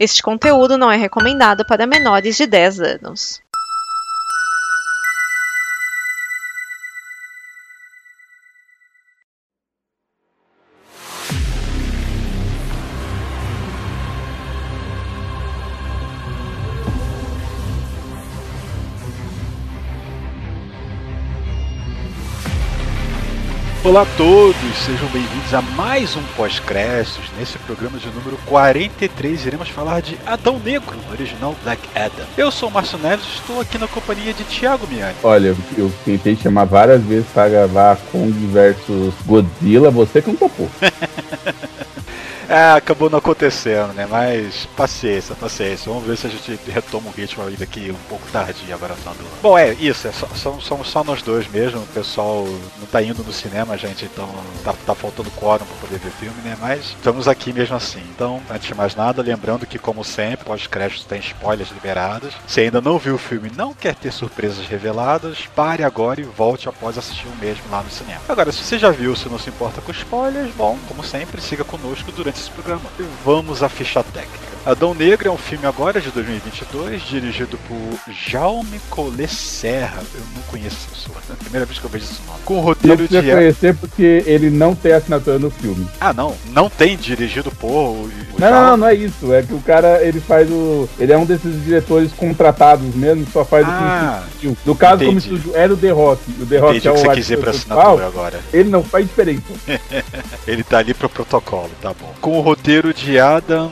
Este conteúdo não é recomendado para menores de 10 anos. Olá a todos, sejam bem-vindos a mais um pós-créditos. Nesse programa de número 43 iremos falar de Adão Negro, original Black Adam. Eu sou o Márcio Neves e estou aqui na companhia de Thiago Miani. Olha, eu tentei chamar várias vezes para gravar Kong versus Godzilla, você que não topou. É, acabou não acontecendo, né? Mas paciência, paciência. Vamos ver se a gente retoma o ritmo aí daqui um pouco tarde agora falando. Bom, é isso, é só, somos só nós dois mesmo. O pessoal não tá indo no cinema, gente, então tá, tá faltando quórum pra poder ver filme, né? Mas estamos aqui mesmo assim. Então, antes de mais nada, lembrando que, como sempre, pós-créditos tem spoilers liberados. Se ainda não viu o filme não quer ter surpresas reveladas, pare agora e volte após assistir o mesmo lá no cinema. Agora, se você já viu, se não se importa com spoilers, bom, como sempre, siga conosco durante esse programa. E vamos à ficha técnica. Adão Negro é um filme agora de 2022, dirigido por Jaume Collet Serra. Eu não conheço essa pessoa, é a primeira vez que eu vejo esse nome. Com o roteiro de. conhecer porque ele não tem assinatura no filme. Ah, não? Não tem dirigido por. O, não, não, não, é isso. É que o cara, ele faz o. Ele é um desses diretores contratados mesmo, só faz ah, o filme. No caso, entendi. como se era o The Rock. O The Rock entendi é o que você quis dizer pra assinatura agora. Ele não faz diferença. ele tá ali pro protocolo, tá bom. Com o roteiro de Adam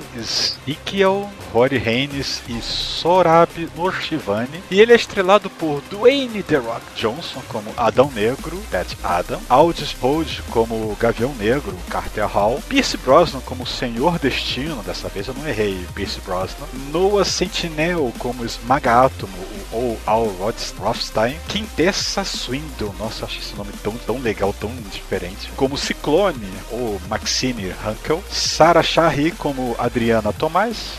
Ikiel Rory Haynes e Sorab Nurshivani. E ele é estrelado por Dwayne The Rock Johnson como Adão Negro, Pat Adam, Aldous Hodge como Gavião Negro, Carter Hall, Pierce Brosnan como Senhor Destino, dessa vez eu não errei, Pierce Brosnan, Noah Sentinel como Esmagátomo, ou Al Rothstein, Quintessa Swindle, nossa, acho esse nome tão, tão legal, tão diferente, como Ciclone, ou Maxine Hankel, Sarah Shahri como Adriana Tomás,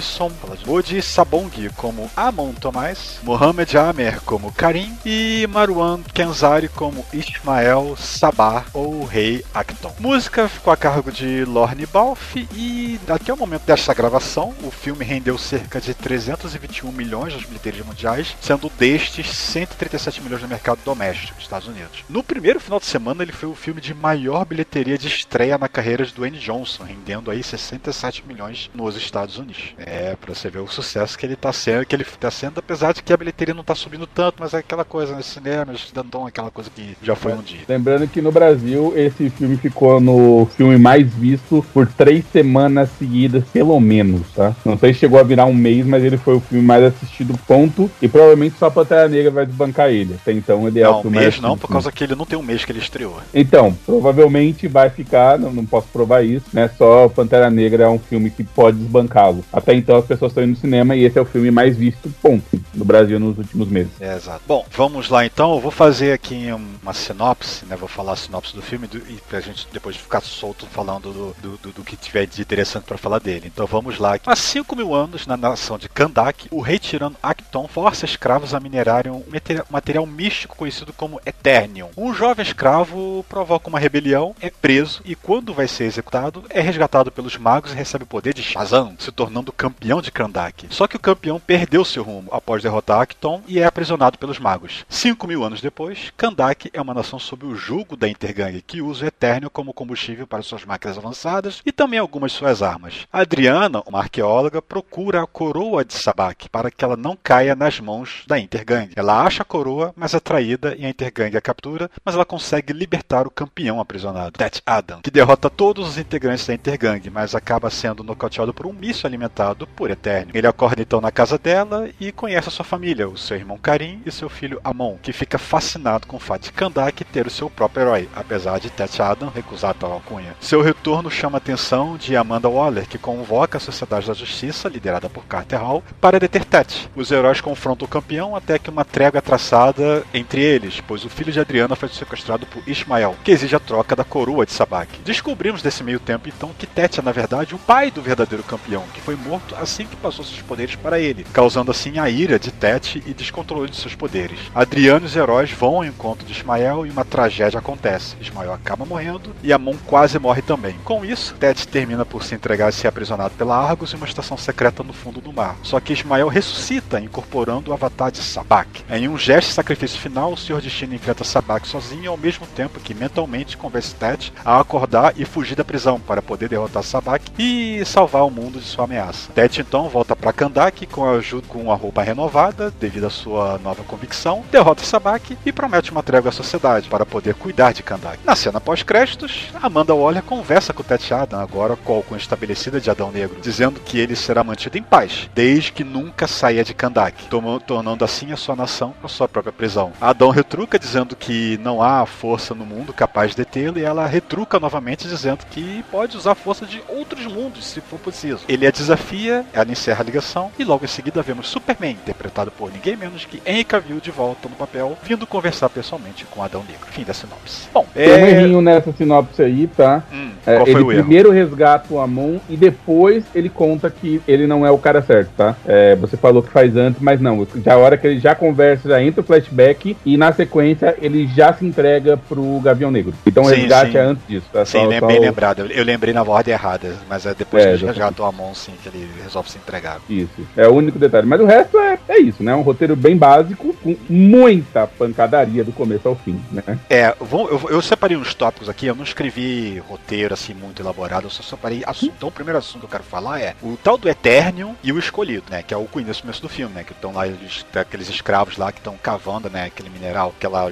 Bodhi Bodhi Sabong como Amon Tomás, Mohamed Amer como Karim e Marwan Kenzari como Ismael Sabah ou Rei Acton. Música ficou a cargo de Lorne Balfe e até o momento desta gravação o filme rendeu cerca de 321 milhões nas bilheterias mundiais, sendo destes 137 milhões no mercado doméstico dos Estados Unidos. No primeiro final de semana ele foi o filme de maior bilheteria de estreia na carreira de Dwayne Johnson, rendendo aí 67 milhões nos Estados Unidos. É, pra você ver o sucesso que ele tá sendo, que ele tá sendo, apesar de que a bilheteria não tá subindo tanto, mas é aquela coisa, né? Cinemas, Danton, aquela coisa que já foi um dia. Lembrando que no Brasil, esse filme ficou no filme mais visto por três semanas seguidas, pelo menos, tá? Não sei se chegou a virar um mês, mas ele foi o filme mais assistido, ponto. E provavelmente só a Pantera Negra vai desbancar ele. Até então ele é não, o filme mês não, por causa que ele não tem um mês que ele estreou. Então, provavelmente vai ficar, não, não posso provar isso, né? Só Pantera Negra é um filme que pode desbancá-lo. Até até então as pessoas estão indo no cinema e esse é o filme mais visto, ponto, no Brasil nos últimos meses. É, exato. Bom, vamos lá então. Eu vou fazer aqui uma sinopse, né? Vou falar a sinopse do filme do, e pra gente depois ficar solto falando do, do, do, do que tiver de interessante para falar dele. Então vamos lá. Há 5 mil anos, na nação de Kandak, o rei tirano Acton força escravos a minerarem um material místico conhecido como Eternium. Um jovem escravo provoca uma rebelião, é preso e, quando vai ser executado, é resgatado pelos magos e recebe o poder de Shazam, se tornando campeão de Kandak. Só que o campeão perdeu seu rumo após derrotar Acton e é aprisionado pelos magos. Cinco mil anos depois, Kandak é uma nação sob o jugo da Intergang que usa o Eternio como combustível para suas máquinas avançadas e também algumas de suas armas. Adriana, uma arqueóloga, procura a coroa de Sabak para que ela não caia nas mãos da Intergang. Ela acha a coroa, mas é traída e a Intergang a captura, mas ela consegue libertar o campeão aprisionado, Tet Adam, que derrota todos os integrantes da Intergang, mas acaba sendo nocauteado por um míssil alimentado por Eterno. Ele acorda então na casa dela e conhece a sua família, o seu irmão Karim e seu filho Amon, que fica fascinado com o fato de Kandak ter o seu próprio herói, apesar de Tet Adam recusar tal alcunha. Seu retorno chama a atenção de Amanda Waller, que convoca a Sociedade da Justiça, liderada por Carter Hall, para deter Tet. Os heróis confrontam o campeão até que uma trégua é traçada entre eles, pois o filho de Adriana foi sequestrado por Ismael, que exige a troca da coroa de Sabak. Descobrimos desse meio tempo então que Tet é na verdade o pai do verdadeiro campeão que foi morto assim que passou seus poderes para ele, causando assim a ira de Tet e descontrole de seus poderes. Adriano e os heróis vão ao encontro de Ismael e uma tragédia acontece. Ismael acaba morrendo e Amon quase morre também. Com isso, Tet termina por se entregar e ser aprisionado pela Argos em uma estação secreta no fundo do mar. Só que Ismael ressuscita, incorporando o avatar de Sabak. Em um gesto de sacrifício final, o Senhor Destino enfrenta Sabak sozinho ao mesmo tempo que mentalmente convence Tet a acordar e fugir da prisão para poder derrotar Sabak e salvar o mundo de sua ameaça. Tet então volta para Kandak com a ajuda com a roupa renovada devido à sua nova convicção, derrota Sabak e promete uma trégua à sociedade para poder cuidar de Kandak. Na cena pós-créditos, Amanda Waller conversa com Tet Adam, agora com a estabelecida de Adão Negro, dizendo que ele será mantido em paz, desde que nunca saia de Kandak, tornando assim a sua nação a sua própria prisão. Adão retruca dizendo que não há força no mundo capaz de detê-lo e ela retruca novamente dizendo que pode usar força de outros mundos se for preciso. Ele a desafia, ela encerra a ligação e logo em seguida vemos Superman, interpretado por ninguém menos que Henry Cavill de volta no papel, vindo conversar pessoalmente com Adão Negro. Fim da sinopse. Bom, tem é... um errinho nessa sinopse aí, tá? Hum, é, qual ele foi o primeiro resgata o Amon e depois ele conta que ele não é o cara certo, tá? É, você falou que faz antes, mas não. Já a hora que ele já conversa, já entra o flashback e na sequência ele já se entrega pro Gavião Negro. Então o resgate sim. é antes disso, tá? Sim, só, bem só lembrado. Eu lembrei na ordem errada, mas é depois é, que ele resgata o Amon, sim, que ele resolve se entregar. Isso. É o único detalhe. Mas o resto é, é isso, né? Um roteiro bem básico, com muita pancadaria do começo ao fim, né? É, eu, eu separei uns tópicos aqui, eu não escrevi roteiro assim muito elaborado, eu só separei assunto. Então o primeiro assunto que eu quero falar é o tal do Eternium e o Escolhido, né? Que é o começo do filme, né? Que estão lá, eles, aqueles escravos lá que estão cavando, né? Aquele mineral, aquela.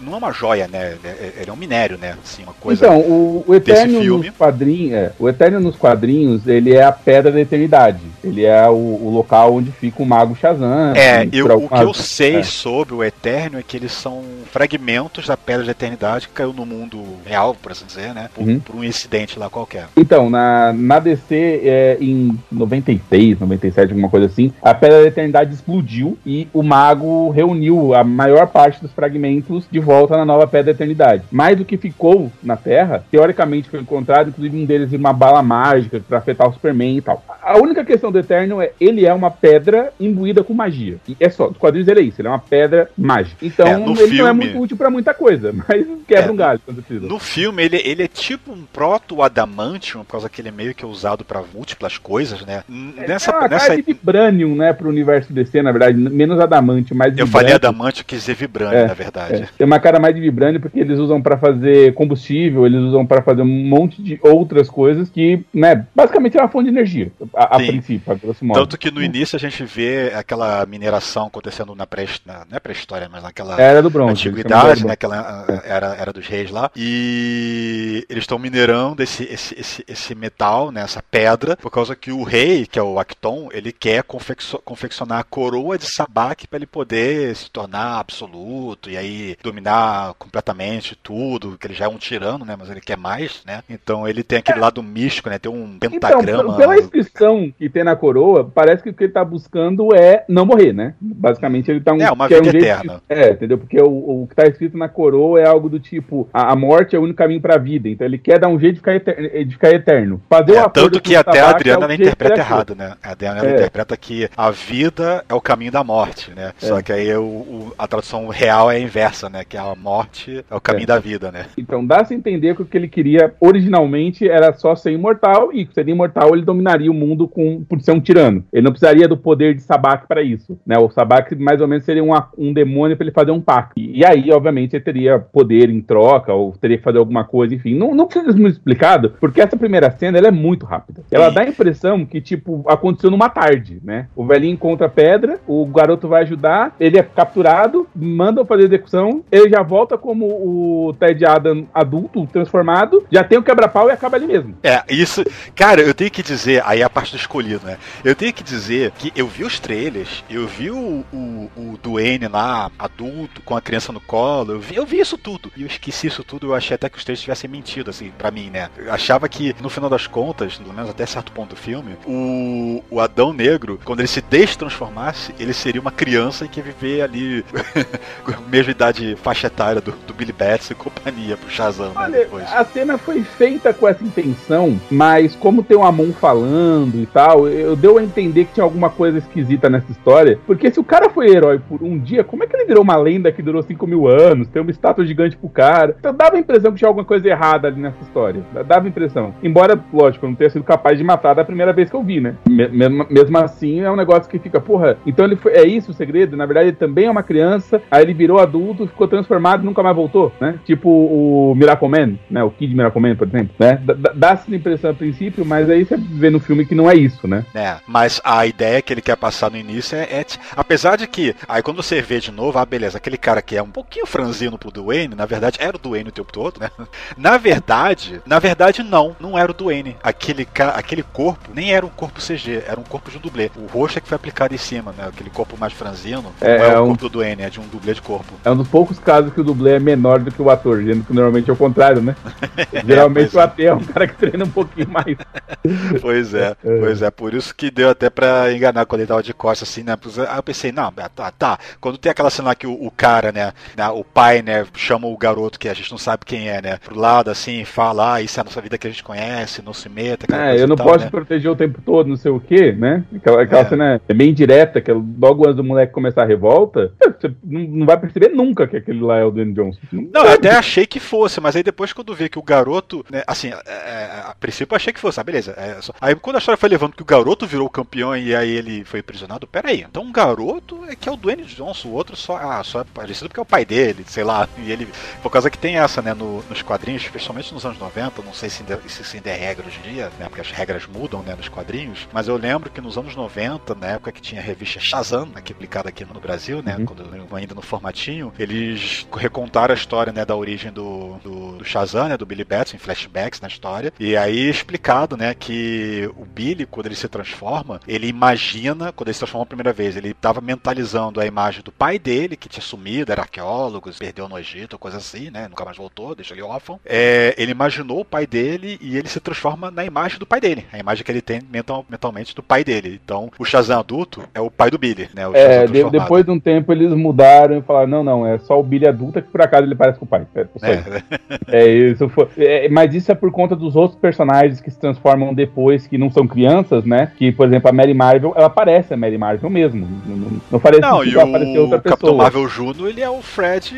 Não é uma joia, né? É, é, ele é um minério, né? Assim, uma coisa. Então, o, o Eternium nos quadrinhos. É, o Eternium nos quadrinhos, ele é a pedra da eternidade. Ele é o, o local onde fica o mago Shazam. É, eu, o que eu sei é. sobre o Eternium é que eles são fragmentos da pedra da eternidade que caiu no mundo real, por assim dizer, né? Por, uhum. por um incidente lá qualquer. Então, na, na DC, é, em 96, 97, alguma coisa assim, a Pedra da Eternidade explodiu e o mago reuniu a maior parte dos fragmentos de volta na nova Pedra da Eternidade. Mais do que ficou na Terra, teoricamente foi encontrado, inclusive um deles uma bala mágica para afetar o Superman e tal. A única questão do Eterno é ele é uma pedra imbuída com magia. E é só, os quadrinhos ele é isso, ele é uma pedra mágica. Então é, ele filme... não é muito útil para muita coisa, mas quebra é, um galho quando precisa. No filme ele, ele é tipo um proto-adamantium, por causa que ele é meio que usado para múltiplas coisas, né? É, nessa, é uma nessa... cara de vibranium, né, pro universo DC, na verdade, menos adamante, mais Eu falei adamante, eu quis dizer vibranium, é, na verdade. É. Tem uma cara mais de vibranium porque eles usam para fazer combustível, eles usam para fazer um monte de outras coisas que, né, basicamente é uma fonte de energia, a, a princípio, a grosso modo. Tanto que no início a gente vê aquela mineração acontecendo na pré na, não é pré-história, mas naquela era do bronze, antiguidade, né, aquela era, era dos reis lá, e eles estão minerando esse, esse, esse, esse metal, né, essa pedra, por causa que o rei, que é o Acton, ele quer confeccionar a coroa de Sabak para ele poder se tornar absoluto e aí dominar completamente tudo, que ele já é um tirano, né, mas ele quer mais, né? Então ele tem aquele lado místico, né? Tem um então, pentagrama. Então, pela inscrição que tem na coroa, parece que o que ele tá buscando é não morrer, né? Basicamente ele tá um É, uma vida é um eterna. De, é, entendeu? Porque o, o que tá escrito na coroa é algo do tipo, a, a morte é o único caminho para a vida. Então ele quer dar um jeito de ficar eterno. De ficar eterno. Fazer é, tanto que até a Adriana é interpreta errado, né? A Adriana é. interpreta que a vida é o caminho da morte, né? É. Só que aí o, o, a tradução real é a inversa, né? Que a morte é o caminho é. da vida, né? Então dá-se entender que o que ele queria originalmente era só ser imortal e ser imortal ele dominaria o mundo com, por ser um tirano. Ele não precisaria do poder de Sabak para isso, né? O Sabak mais ou menos seria um, um demônio para ele fazer um pacto. E, e, aí, obviamente, ele teria poder em troca ou teria que fazer alguma coisa, enfim. Não, não precisa ser muito explicado, porque essa primeira cena ela é muito rápida. Ela dá a impressão que, tipo, aconteceu numa tarde, né? O velhinho encontra a pedra, o garoto vai ajudar, ele é capturado, mandam fazer execução, ele já volta como o Ted Adam adulto, transformado, já tem o quebra-pau e acaba ali mesmo. É, isso. Cara, eu tenho que dizer, aí a parte do escolhido, né? Eu tenho que dizer que eu vi os trailers, eu vi o, o, o Duane lá, adulto, com a criança no colo, eu vi, eu vi isso tudo. E eu esqueci isso tudo, eu achei até que os trailers tivessem mentido, assim, pra mim, né? Eu achava que, no final das contas, pelo menos até certo ponto do filme, o, o Adão Negro, quando ele se destransformasse, ele seria uma criança e que viver ali com a mesma idade faixa etária do, do Billy Bats e companhia pro Shazam, né, Olha, né, depois. A cena foi feita com essa intenção, mas como tem um Amon falando tal, eu deu a entender que tinha alguma coisa esquisita nessa história. Porque se o cara foi herói por um dia, como é que ele virou uma lenda que durou 5 mil anos? Tem uma estátua gigante pro cara. Então dava a impressão que tinha alguma coisa errada ali nessa história. Dava a impressão. Embora, lógico, eu não tenha sido capaz de matar da primeira vez que eu vi, né? Mesmo, mesmo assim, é um negócio que fica, porra, então ele foi. É isso o segredo? Na verdade, ele também é uma criança, aí ele virou adulto, ficou transformado e nunca mais voltou, né? Tipo o Miracle Man, né? O Kid Miracle Man, por exemplo, né? Dá essa impressão a princípio, mas aí você vê no filme que não é isso, né? É, mas a ideia que ele quer passar no início é, é apesar de que, aí quando você vê de novo, ah, beleza, aquele cara que é um pouquinho franzino pro Duane, na verdade era o Duane o tempo todo, né? Na verdade, na verdade não, não era o Duane. Aquele, aquele corpo nem era um corpo CG, era um corpo de um dublê. O rosto é que foi aplicado em cima, né? Aquele corpo mais franzino, é, não é, é o um, corpo do Duane, é de um dublê de corpo. É um dos poucos casos que o dublê é menor do que o ator, dizendo que normalmente é o contrário, né? Geralmente é, o ator é um cara que treina um pouquinho mais. pois é, é, pois é, por isso que deu até pra enganar quando ele tava de costas assim, né? Aí eu pensei, não, tá, tá. Quando tem aquela cena lá que o, o cara, né, né, o pai, né, chama o garoto que a gente não sabe quem é, né, pro lado assim, fala, ah, isso é a nossa vida que a gente conhece, não se meta. É, eu não tal, posso né? proteger o tempo todo, não sei o quê, né? Aquela, aquela é. cena é bem direta, que logo antes do moleque começar a revolta, você não, não vai perceber nunca que aquele lá é o Dan Johnson. Não, não eu até achei que fosse, mas aí depois quando vi que o garoto, né, assim, é, é, a princípio eu achei que fosse, ah, beleza. É, só... Aí quando a história foi levando que o garoto virou campeão e aí ele foi aprisionado, peraí, então um garoto é que é o Dwayne Johnson, o outro só, ah, só é parecido porque é o pai dele, sei lá. E ele. Por causa que tem essa, né, no, nos quadrinhos, especialmente nos anos 90, não sei se ainda, se ainda é regra hoje em dia, né? Porque as regras mudam, né, nos quadrinhos. Mas eu lembro que nos anos 90, na época que tinha a revista Shazam, né, que é publicada aqui no Brasil, né? Uhum. Quando ainda no formatinho, eles recontaram a história, né, da origem do, do, do Shazam, né? Do Billy Batson, em flashbacks na história. E aí explicado, né, que o Billy, quando ele se transforma, ele imagina, quando ele se transforma a primeira vez, ele estava mentalizando a imagem do pai dele, que tinha sumido, era arqueólogo, perdeu no Egito, coisa assim, né? Nunca mais voltou, deixa ele órfão. É, ele imaginou o pai dele e ele se transforma na imagem do pai dele, a imagem que ele tem mental, mentalmente do pai dele. Então, o Shazam adulto é o pai do Billy, né? é, de, depois de um tempo eles mudaram e falaram: não, não, é só o Billy adulto que por acaso ele parece com o pai. É, é. é isso foi. É, mas isso é por conta dos outros personagens que se transformam depois, que não são crianças, né? Que, por exemplo, a Mary Marvel, ela parece a Mary Marvel mesmo. Não, não, não parece não, e o Capitão Marvel Júnior, ele é o Fred.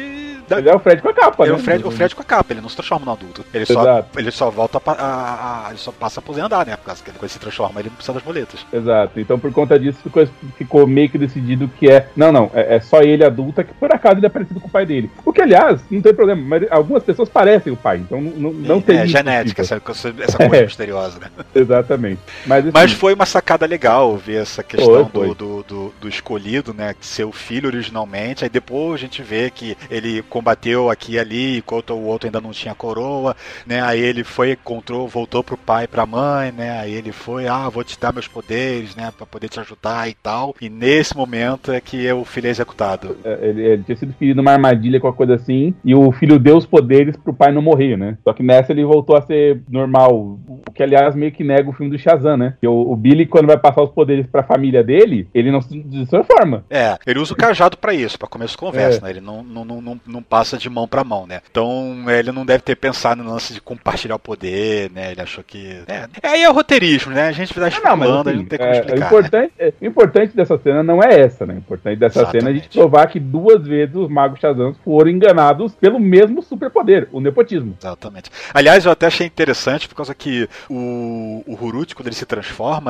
Da... Ele é o Fred com a capa, ele né? É o Fred, o Fred com a capa, ele não se transforma no adulto. Ele, só, ele só volta a, a, a, Ele só passa a aposentar, né? Por causa que ele se transforma, ele não precisa das boletas. Exato. Então, por conta disso, ficou, ficou meio que decidido que é. Não, não, é, é, só ele adulta, que por acaso ele é parecido com o pai dele. O que, aliás, não tem problema, mas algumas pessoas parecem o pai, então não, não, não tem. É genética, essa, essa coisa é. misteriosa, né? Exatamente. Mas, assim, mas foi uma sacada legal ver essa questão foi, foi. Do, do, do, do escolhido, né? Ser o filho originalmente, aí depois a gente vê que ele combateu aqui e ali, enquanto o outro ainda não tinha coroa, né? Aí ele foi, encontrou, voltou pro pai e pra mãe, né? Aí ele foi, ah, vou te dar meus poderes, né? Pra poder te ajudar e tal. E nesse momento é que o filho é executado. É, ele, ele, tinha sido ferido numa armadilha com a coisa assim, e o filho deu os poderes pro pai não morrer, né? Só que nessa ele voltou a ser normal. O que, aliás, meio que nega o filme do Shazam, né? Que o, o Billy, quando vai passar os poderes pra família dele, ele não se transforma. É, ele usa o cajado para isso, para começo de conversa, é. né? Ele não, não, não, não passa de mão para mão, né? Então ele não deve ter pensado no lance de compartilhar o poder, né? Ele achou que. É, aí é o roteirismo, né? A gente vai estar explicando, não, assim, não tem como é, explicar. O importante, né? é, importante dessa cena não é essa, né? O importante dessa Exatamente. cena é a gente provar que duas vezes os magos Shazam foram enganados pelo mesmo superpoder, o nepotismo. Exatamente. Aliás, eu até achei interessante por causa que o, o Hurut, quando ele se transforma,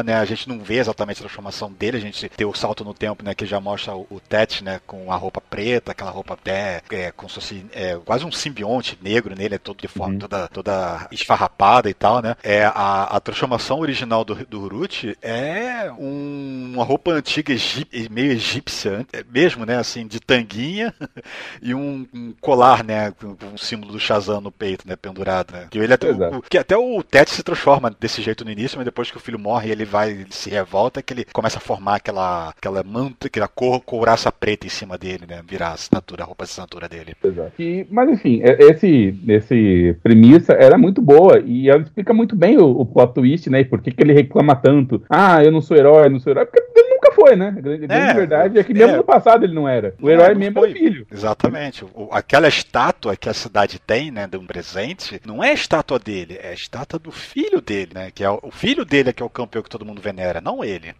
né? A gente não vê exatamente a transformação dele, a gente tem o salto no tempo, né? Que já mostra o, o Tet, né? Com a roupa preta, aquela roupa até é, como se fosse é, quase um simbionte negro nele, é todo de forma uhum. toda, toda esfarrapada e tal, né? É, a, a transformação original do, do Hurut é um, uma roupa antiga meio egípcia, é mesmo, né? Assim, de tanguinha e um, um, colar, né? Com um símbolo do Shazam no peito, né? Pendurado, né? Que, ele até, o, que até o Tet se transforma desse jeito no início, mas depois que o filho morre ele vai, ele se revolta, que ele começa a formar aquela, aquela manta, aquela cor, couraça preta em cima dele, né? Virar a assinatura, a roupa de assinatura dele. Exato. E, mas enfim, é, esse, esse premissa era muito boa e ela explica muito bem o, o plot twist, né? E por que, que ele reclama tanto. Ah, eu não sou herói, eu não sou herói. Porque ele foi, né? A grande, a É, verdade é que mesmo é. no passado ele não era. O herói mesmo foi. é o filho. Exatamente. O- aquela estátua que a cidade tem, né, de um presente, não é a estátua dele, é a estátua do filho dele, né? Que é o, o filho dele é que é o campeão que todo mundo venera, não ele.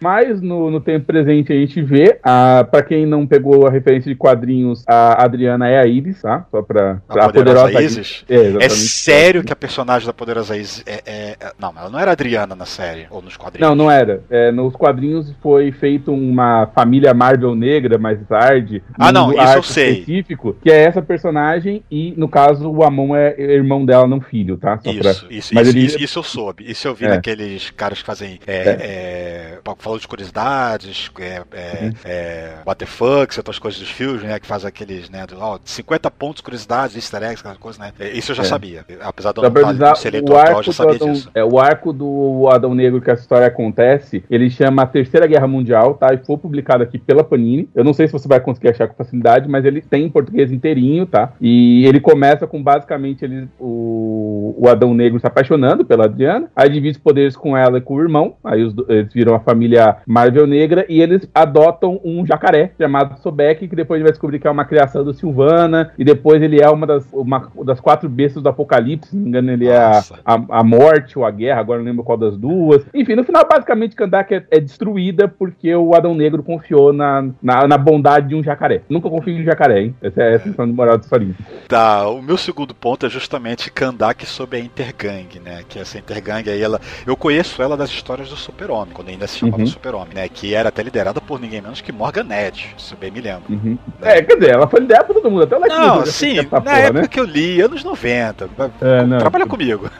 Mas no, no tempo presente a gente vê, a, pra quem não pegou a referência de quadrinhos, a Adriana é a Iris, tá? Só pra. A poderosa Isis? É, É exatamente. sério que a personagem da Poderosa Isis é, é- é- Não, ela não era Adriana na série, ou nos quadrinhos. Não, não era. É, nos quadrinhos foi feito uma família Marvel negra mais tarde. Ah, não, isso eu sei. específico, que é essa personagem e, no caso, o Amon é irmão dela, não filho, tá? Só pra- Isso, isso, Mas isso, ele- isso, isso eu soube. Isso eu vi É. naqueles caras que fazem. É, é, falou de curiosidades, é, é, Uhum. é, what the fuck, outras coisas dos filmes, né? Que faz aqueles, né? Do, ó, 50 pontos, curiosidades, easter eggs, aquelas coisas, né? é, Isso eu já É. sabia. Apesar de eu não estar Atual, arco, já sabia Adão, disso. é, o arco do Adão Negro que essa história acontece, ele chama a Terceira Guerra Mundial, tá? E foi publicado aqui pela Panini. Eu não sei se você vai conseguir achar com facilidade, mas ele tem em português inteirinho, tá? E ele começa com basicamente ele, o, o Adão Negro se apaixonando pela Adriana, aí divide os poderes com ela e com o irmão, aí os eles viram a família Marvel Negra e eles adotam um jacaré chamado Sobek, que depois vai descobrir que é uma criação do Silvana, e depois ele é uma das, uma das quatro bestas do Apocalipse, se não me engano, ele é a, a, a morte ou a guerra, agora não lembro qual das duas. Enfim, no final, basicamente, Kandak é, é destruída porque o Adão Negro confiou na, na, na bondade de um jacaré. Nunca confio em jacaré, hein? Essa é a lição de moral do historinha. Tá, o meu segundo ponto é justamente Kandak sobre a Intergang, né? Que essa Intergang aí, ela. Eu conheço ela das histórias do Super-Homem, quando ainda se chamava Uhum. Super-Homem, né? Que era até liderada por ninguém menos que Morgan Edge, se eu bem me lembro. Uhum. É, quer dizer, ela foi ideia pra todo mundo, até o Lex Não, sim, na porra, época né? que eu li, anos 90. É, não, Trabalha comigo.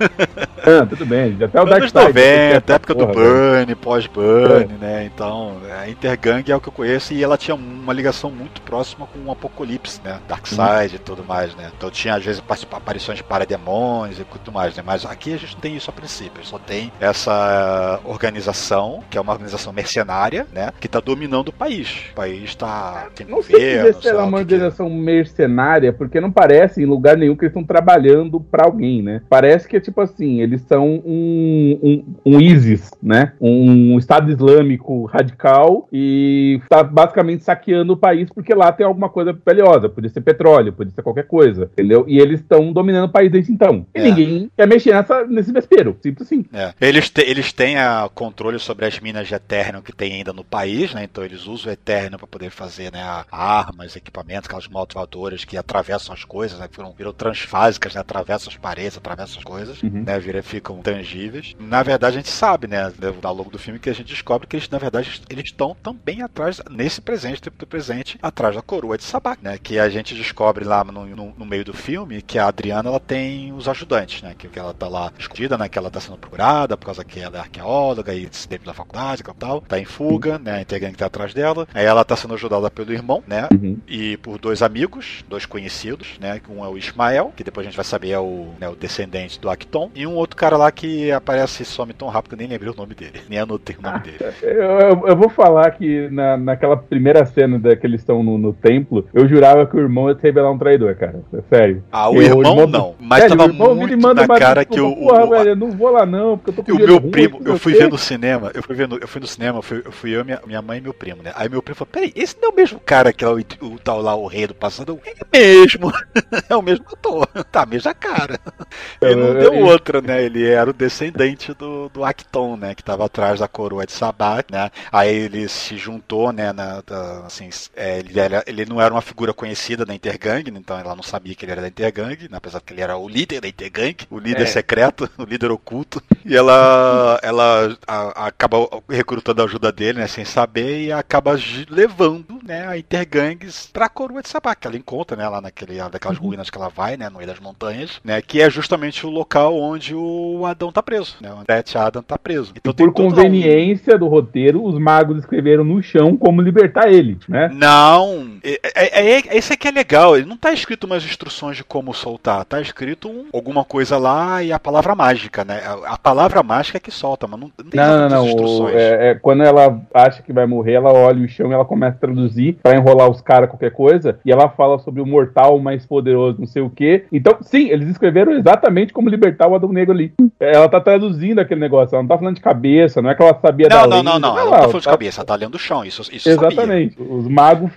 Ah, tudo bem, até o anos Darkseid. 90, época do porra, velho. Burn, pós-Burn, né? Então, a Intergang é o que eu conheço e ela tinha uma ligação muito próxima com o Apocalipse, né? Darkseid e tudo mais, né? Então tinha às vezes aparições de parademônios e tudo mais, né? Mas aqui a gente não tem isso a princípio, só tem essa organização, que é uma organização mercenária, né? Que tá dominando o país. O país tá. Tem Não sei governo, dizer se sei ela é uma o que é. organização mercenária, porque não parece em lugar nenhum que eles estão trabalhando pra alguém, né? Parece que é tipo assim, eles são um, um, um ISIS, né? Um Estado Islâmico radical e tá basicamente saqueando o país porque lá tem alguma coisa valiosa, podia ser petróleo, podia ser qualquer coisa, entendeu? E eles estão dominando o país desde então. E É. ninguém quer mexer nessa, nesse vespeiro, simples assim. É. Eles, te- eles têm a controle sobre as minas de Eterno que tem ainda no país, né? Então eles usam o Eterno para poder fazer né, armas, equipamentos, aquelas motos voadoras que atravessam as coisas, né? Que viram, viram transfásicas, né? Atravessam as paredes, atravessam as coisas, Uhum. né? Vira, ficam tangíveis. Na verdade, a gente sabe, né? Ao longo do filme que a gente descobre que eles, na verdade, eles estão também atrás, nesse presente, tempo do presente, atrás da coroa de Sabak, né? Que a gente descobre lá no, no- no meio do filme que a Adriana ela tem os ajudantes, né? Que, que ela tá lá escondida, né? Que ela tá sendo procurada por causa que ela é arqueóloga e se da faculdade e tal. Tá em fuga, né? A integrante tá atrás dela. Aí ela tá sendo ajudada pelo irmão, né? Uhum. E por dois amigos, dois conhecidos, né? Um é o Ismael, que depois a gente vai saber é o, né, o descendente do Acton. E um outro cara lá que aparece e some tão rápido que eu nem lembrei o nome dele. Nem anotei o nome dele. Eu, eu- eu vou falar que na, naquela primeira cena da, que eles estão no, no templo, eu jurava que o irmão ia se revelar um traidor, cara. É sério. Ah, o Eu- irmão, irmão- não. Mas Sério, tava o irmão muito manda na cara que o, desculpa, Porra, o- velho, eu não vou lá não, porque eu tô com E o meu ruim, primo, eu o fui ver no cinema, eu fui ver no, eu fui no cinema, eu fui, eu fui eu, minha, minha mãe e meu primo, né? Aí meu primo falou, peraí, esse não é o mesmo cara que é o, o tal lá, o rei do passado? Eu, É mesmo, é o mesmo ator, tá a mesma cara. Ele não Eu- deu eu- outra, né? Ele era o descendente do, do Acton, né? Que tava atrás da coroa de Sabak, né? Aí ele se juntou, né? Na, assim, é, ele, era- ele não era uma figura conhecida da Intergang, né, então ela não sabia que ele era da Intergang, né, apesar que ele era o líder da Intergang, o líder É. secreto, o líder oculto. E ela, ela a- acaba recrutando a ajuda dele, né? Sem saber, e acaba levando, né? A Intergangs pra coroa de Sabak, que ela encontra, né? Lá naquele, daquelas Uhum. ruínas que ela vai, né? No meio das montanhas, né? Que é justamente o local onde o Adão tá preso, né? Onde Adam tá preso. Então Por lá um- conveniência do roteiro, os magos escreveram no chão como libertar ele, né? Não, é, é, é- esse aqui é legal. Ele não tá escrito umas instruções de como soltar. Tá escrito um- alguma coisa lá e a palavra mágica, né? A, a palavra mágica é que solta, mas não, não tem Não, não, as o- instruções. é, é quando ela acha que vai morrer, ela olha o chão e ela começa a traduzir pra enrolar os caras qualquer coisa, e ela fala sobre o mortal mais poderoso, não sei o quê. Então, sim, eles escreveram exatamente como libertar o Adão Negro ali. Ela tá traduzindo aquele negócio, ela não tá falando de cabeça, não é que ela sabia Não, da não, lei. não, não. Ela não tá falando de cabeça, ela tá lendo o chão. Isso, isso eu sabia. Exatamente. Os magos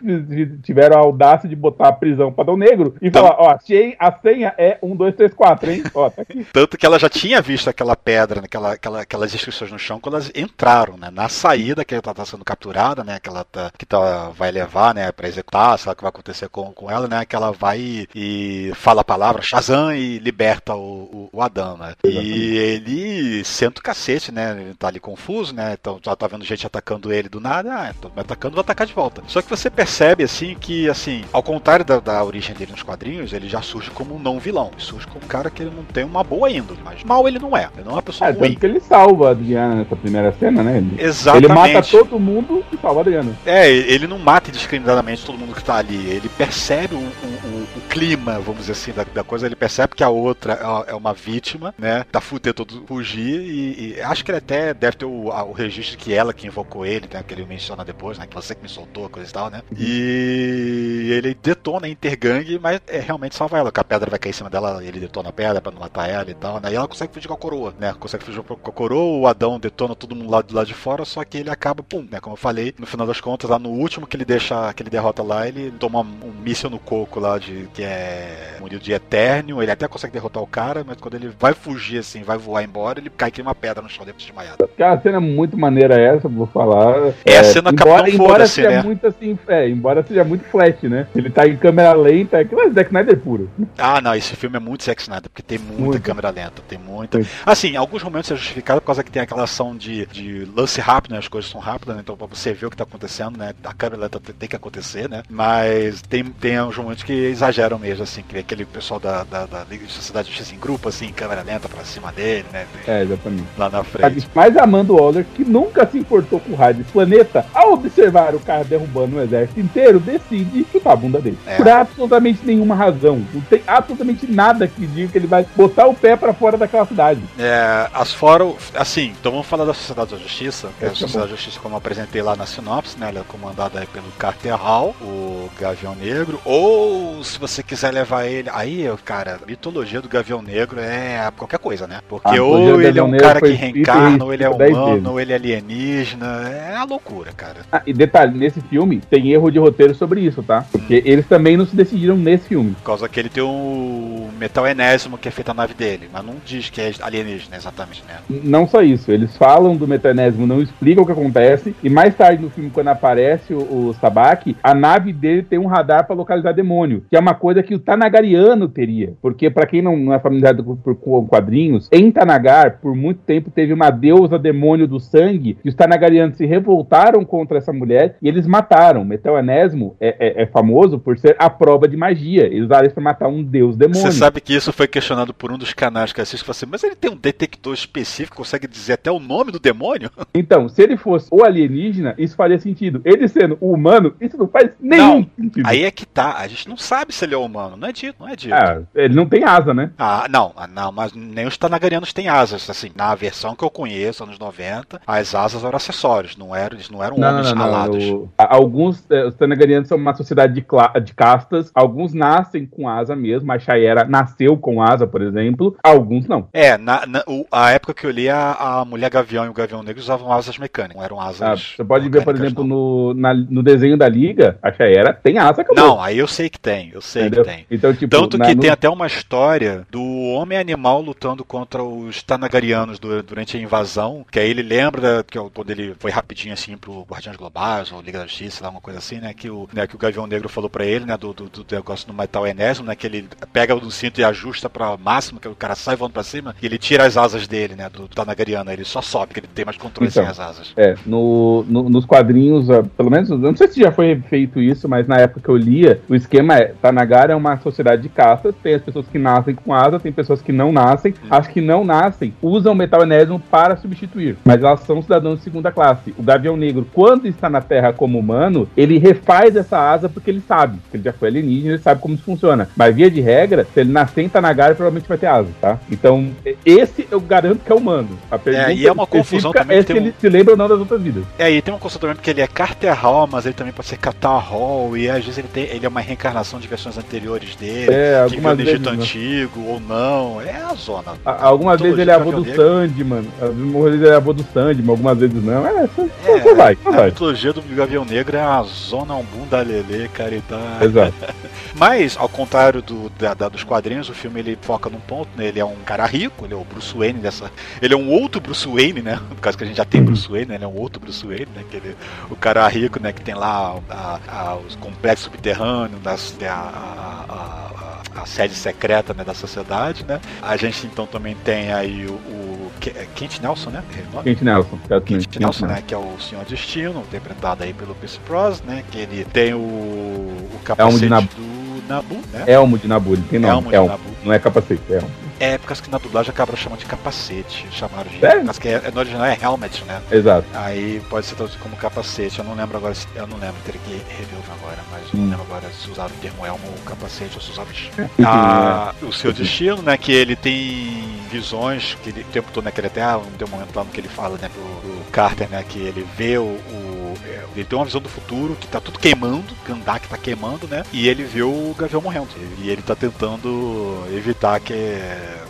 tiveram a audácia de botar a prisão para Adão Negro e Então- falar: ó, achei, a senha é 1, 2, 3, 4, hein? Ó, tá aqui. Tanto que ela já tinha visto aquela pedra, aquela, aquela- aquelas inscrições no chão quando elas entraram, né? Na saída que ela tá sendo capturada, né? Que ela tá, que tá, vai levar, né? Pra executar, sei lá o que vai acontecer com, com ela, né? Que ela vai e, e fala a palavra Shazam e liberta o, o, o Adão, né? E ele senta o cacete, né? Ele tá ali confuso, né? Então já tá vendo gente atacando ele do nada, ah, tô me atacando, vou atacar de volta. Só que você percebe, assim, que, assim, ao contrário da, da origem dele nos quadrinhos, ele já surge como um não vilão. Ele surge como um cara que ele não tem uma boa índole, mas mal ele não é. Ele não é uma pessoa É, ruim. tanto que ele salva a Adriana nessa primeira cena, né? Ele, Exatamente. ele mata todo mundo e salva a Adriana. É, ele não mata indiscriminadamente todo mundo que tá ali. Ele percebe o, o- o- clima, vamos dizer assim, da, da coisa. Ele percebe que a outra é- é uma vítima, né? Da fuder todo fugir. E, e acho que ele até deve ter o, o registro que ela que invocou ele, né? Que ele menciona depois, né? Que você que me soltou, coisa e tal, né? E ele detona a Intergang, mas é realmente salva ela. Que a pedra vai cair em cima dela, ele detona a pedra pra não matar ela e tal, né? E ela consegue fugir com a coroa, né? Consegue fugir com a coroa, o Adão detona todo mundo lá do lado de fora, só que ele acaba, pum, né? Como eu falei, no final das contas, lá no último que ele deixa, que ele derrota lá, ele toma um míssil no coco lá de que é munido de Eternio, ele até consegue derrotar o cara, mas quando ele vai fugir assim, vai voar embora, ele cai que uma pedra no chão depois de desmaiado. É uma cena muito maneira essa, vou falar. É a cena embora, Capitão embora seja né? muito assim, é, embora seja muito flash, né? Ele tá em câmera lenta, aquilo é Zack Snyder puro. Ah, não, esse filme é muito Zack Snyder, porque tem muita Muito. câmera lenta, tem muita. Muito. Assim, em alguns momentos é justificado por causa que tem aquela ação de, de lance rápido, né? As coisas são rápidas, né? Então pra você ver o que tá acontecendo, né? A câmera lenta tem que acontecer, né? Mas tem, tem uns momentos que exageram mesmo, assim, que aquele pessoal da, da, da Liga de Sociedade de Justiça em grupo, assim, câmera lenta pra cima dele, né? É, exatamente. Lá na frente. Mas Amanda Waller, que nunca se importou do planeta, ao observar o cara derrubando o exército inteiro, decide chutar a bunda dele. É. Por absolutamente nenhuma razão. Não tem absolutamente nada que diga que ele vai botar o pé pra fora daquela cidade. É, as fora, assim, então vamos falar da Sociedade da Justiça. que a é Sociedade da Justiça, como eu apresentei lá na sinopse, né? Ela é comandada aí pelo Carter Hall, o Gavião Negro. Ou se você quiser levar ele. Aí, cara, a mitologia do Gavião Negro é qualquer coisa, né? Porque ou ele é um cara que reencarna, ou ele é humano, ou ele é alienígena. É a loucura, cara. Ah, e detalhe, nesse filme tem erro de roteiro sobre isso, tá? Porque eles também não se decidiram nesse filme. Por causa que ele tem o metal enésimo que é feito a nave dele, mas não diz que é alienígena exatamente, né? Não só isso, eles falam do metanésimo, não explicam o que acontece, e mais tarde no filme, quando aparece o, o Sabaki, a nave dele tem um radar pra localizar demônio, que é uma coisa que o Tanagariano teria. Porque, pra quem não, não é familiarizado com, com quadrinhos, em Tanagar, por muito tempo, teve uma deusa demônio do sangue, que os Tanagarianos se revoltaram contra essa mulher e eles mataram. O metanésimo é, é- é famoso por ser a prova de magia. Eles usaram isso pra matar um deus demônio. Você sabe que isso foi questionado por um dos canais que assiste, falou assim, mas ele tem um detector específico, consegue dizer até o nome do demônio? Então, se ele fosse o alienígena, isso faria sentido. Ele sendo o humano, isso não faz nenhum Não, sentido. Aí é que tá, a gente não sabe se ele é humano, não é dito, não é dito. Ah, ele não tem asa, né? Ah, não, ah, não, mas nem os Tanagarianos têm asas, assim, na versão que eu conheço, anos 90, as asas eram não eram, eles não eram homens alados. O- alguns, eh, os Tanagarianos são uma sociedade de, de castas. Alguns nascem com asa mesmo. A Shayera nasceu com asa, por exemplo. Alguns não. É, na, na- o- a época que eu li, a, a Mulher Gavião e o Gavião Negro usavam asas mecânicas, não eram asas. Ah, você pode ver, por exemplo, não. no, na- no desenho da Liga, a Shayera tem asa, acabou. Não, aí eu sei que tem, eu sei entendeu? que tem. Então, tipo, Tanto que no- tem até uma história do homem animal lutando contra os Tanagarianos du- durante a invasão, que aí ele lembra que ó, quando ele foi rapidinho assim pro Guardiões Globais ou Liga da Justiça, lá, uma coisa assim, né, que o, né, que o Gavião Negro falou pra ele, né, do, do, do negócio do metal enésimo, né, que ele pega o cinto e ajusta pra máximo, que o cara sai voando pra cima, e ele tira as asas dele, né, do, do Tanagariano, ele só sobe, que ele tem mais controle Então. sem as asas. É, no, no- nos quadrinhos, ah, pelo menos, não sei se já foi feito isso, mas na época que eu lia, o esquema é, Nagar é uma sociedade de caças, tem as pessoas que nascem com asa, tem pessoas que não nascem. As que não nascem usam o metal enésimo para substituir, mas elas são cidadãos de segunda classe. O Gavião Negro, quando está na Terra como humano, ele refaz essa asa porque ele sabe, porque ele já foi alienígena, ele sabe como isso funciona. Mas via de regra, se ele nascer em Tanagar, provavelmente vai ter asa, tá? Então, esse eu garanto que é humano. A pergunta é, e é uma confusão também. É se um... ele se lembra ou não das outras vidas. É, e tem uma confusão também porque ele é Carter Hall, mas ele também pode ser Catar Hall, e às vezes ele, tem, ele é uma reencarnação de versões anteriores dele, é, que no Egito Antigo ou não. É a zona. A, algumas vezes ele é avô do Sandman, algumas vezes ele é avô do Sandman, algumas vezes não. É, você, é, você vai, você a vai. mitologia do Gavião Negro é a zona um bunda lelê, cara, e tá... Exato. mas, ao contrário do, da, da, dos quadrinhos, o filme ele foca num ponto, né? Ele é um cara rico, ele é o Bruce Wayne dessa. Ele é um outro Bruce Wayne, né? Por causa que a gente já tem uhum. Bruce Wayne, né? Ele é um outro Bruce Wayne, né? Que ele, o cara rico, né? Que tem lá a, a, os complexos subterrâneos, das, a, a, sede secreta né, da sociedade, né? A gente então também tem aí o, o Kent Nelson, né? Kent Nelson. Kent Nelson, né? Que é o Senhor Destino, interpretado aí pelo Pierce Pros, né? Que ele tem o, o capacete do Nabu, né? Elmo de Nabu, ele tem nome. Elmo, Elmo. Nabu. Não é capacete, é Elmo. É, por causa que na dublagem acabaram chamando de capacete. Chamaram de. Por que é, no original é helmet, né? Exato. Aí pode ser traduzido como capacete. Eu não lembro agora, eu não lembro, teria que rever agora, mas eu não hum. lembro agora se usava o termo elmo ou capacete ou se usava. ah, o seu destino, né? Que ele tem visões, que ele, o tempo todo, né? Que ele até tem um momento lá no que ele fala, né, pro, pro Carter, né? Que ele vê o, o ele tem uma visão do futuro que tá tudo queimando, Gandak tá queimando, né? E ele vê o Gavião morrendo. E ele tá tentando evitar que,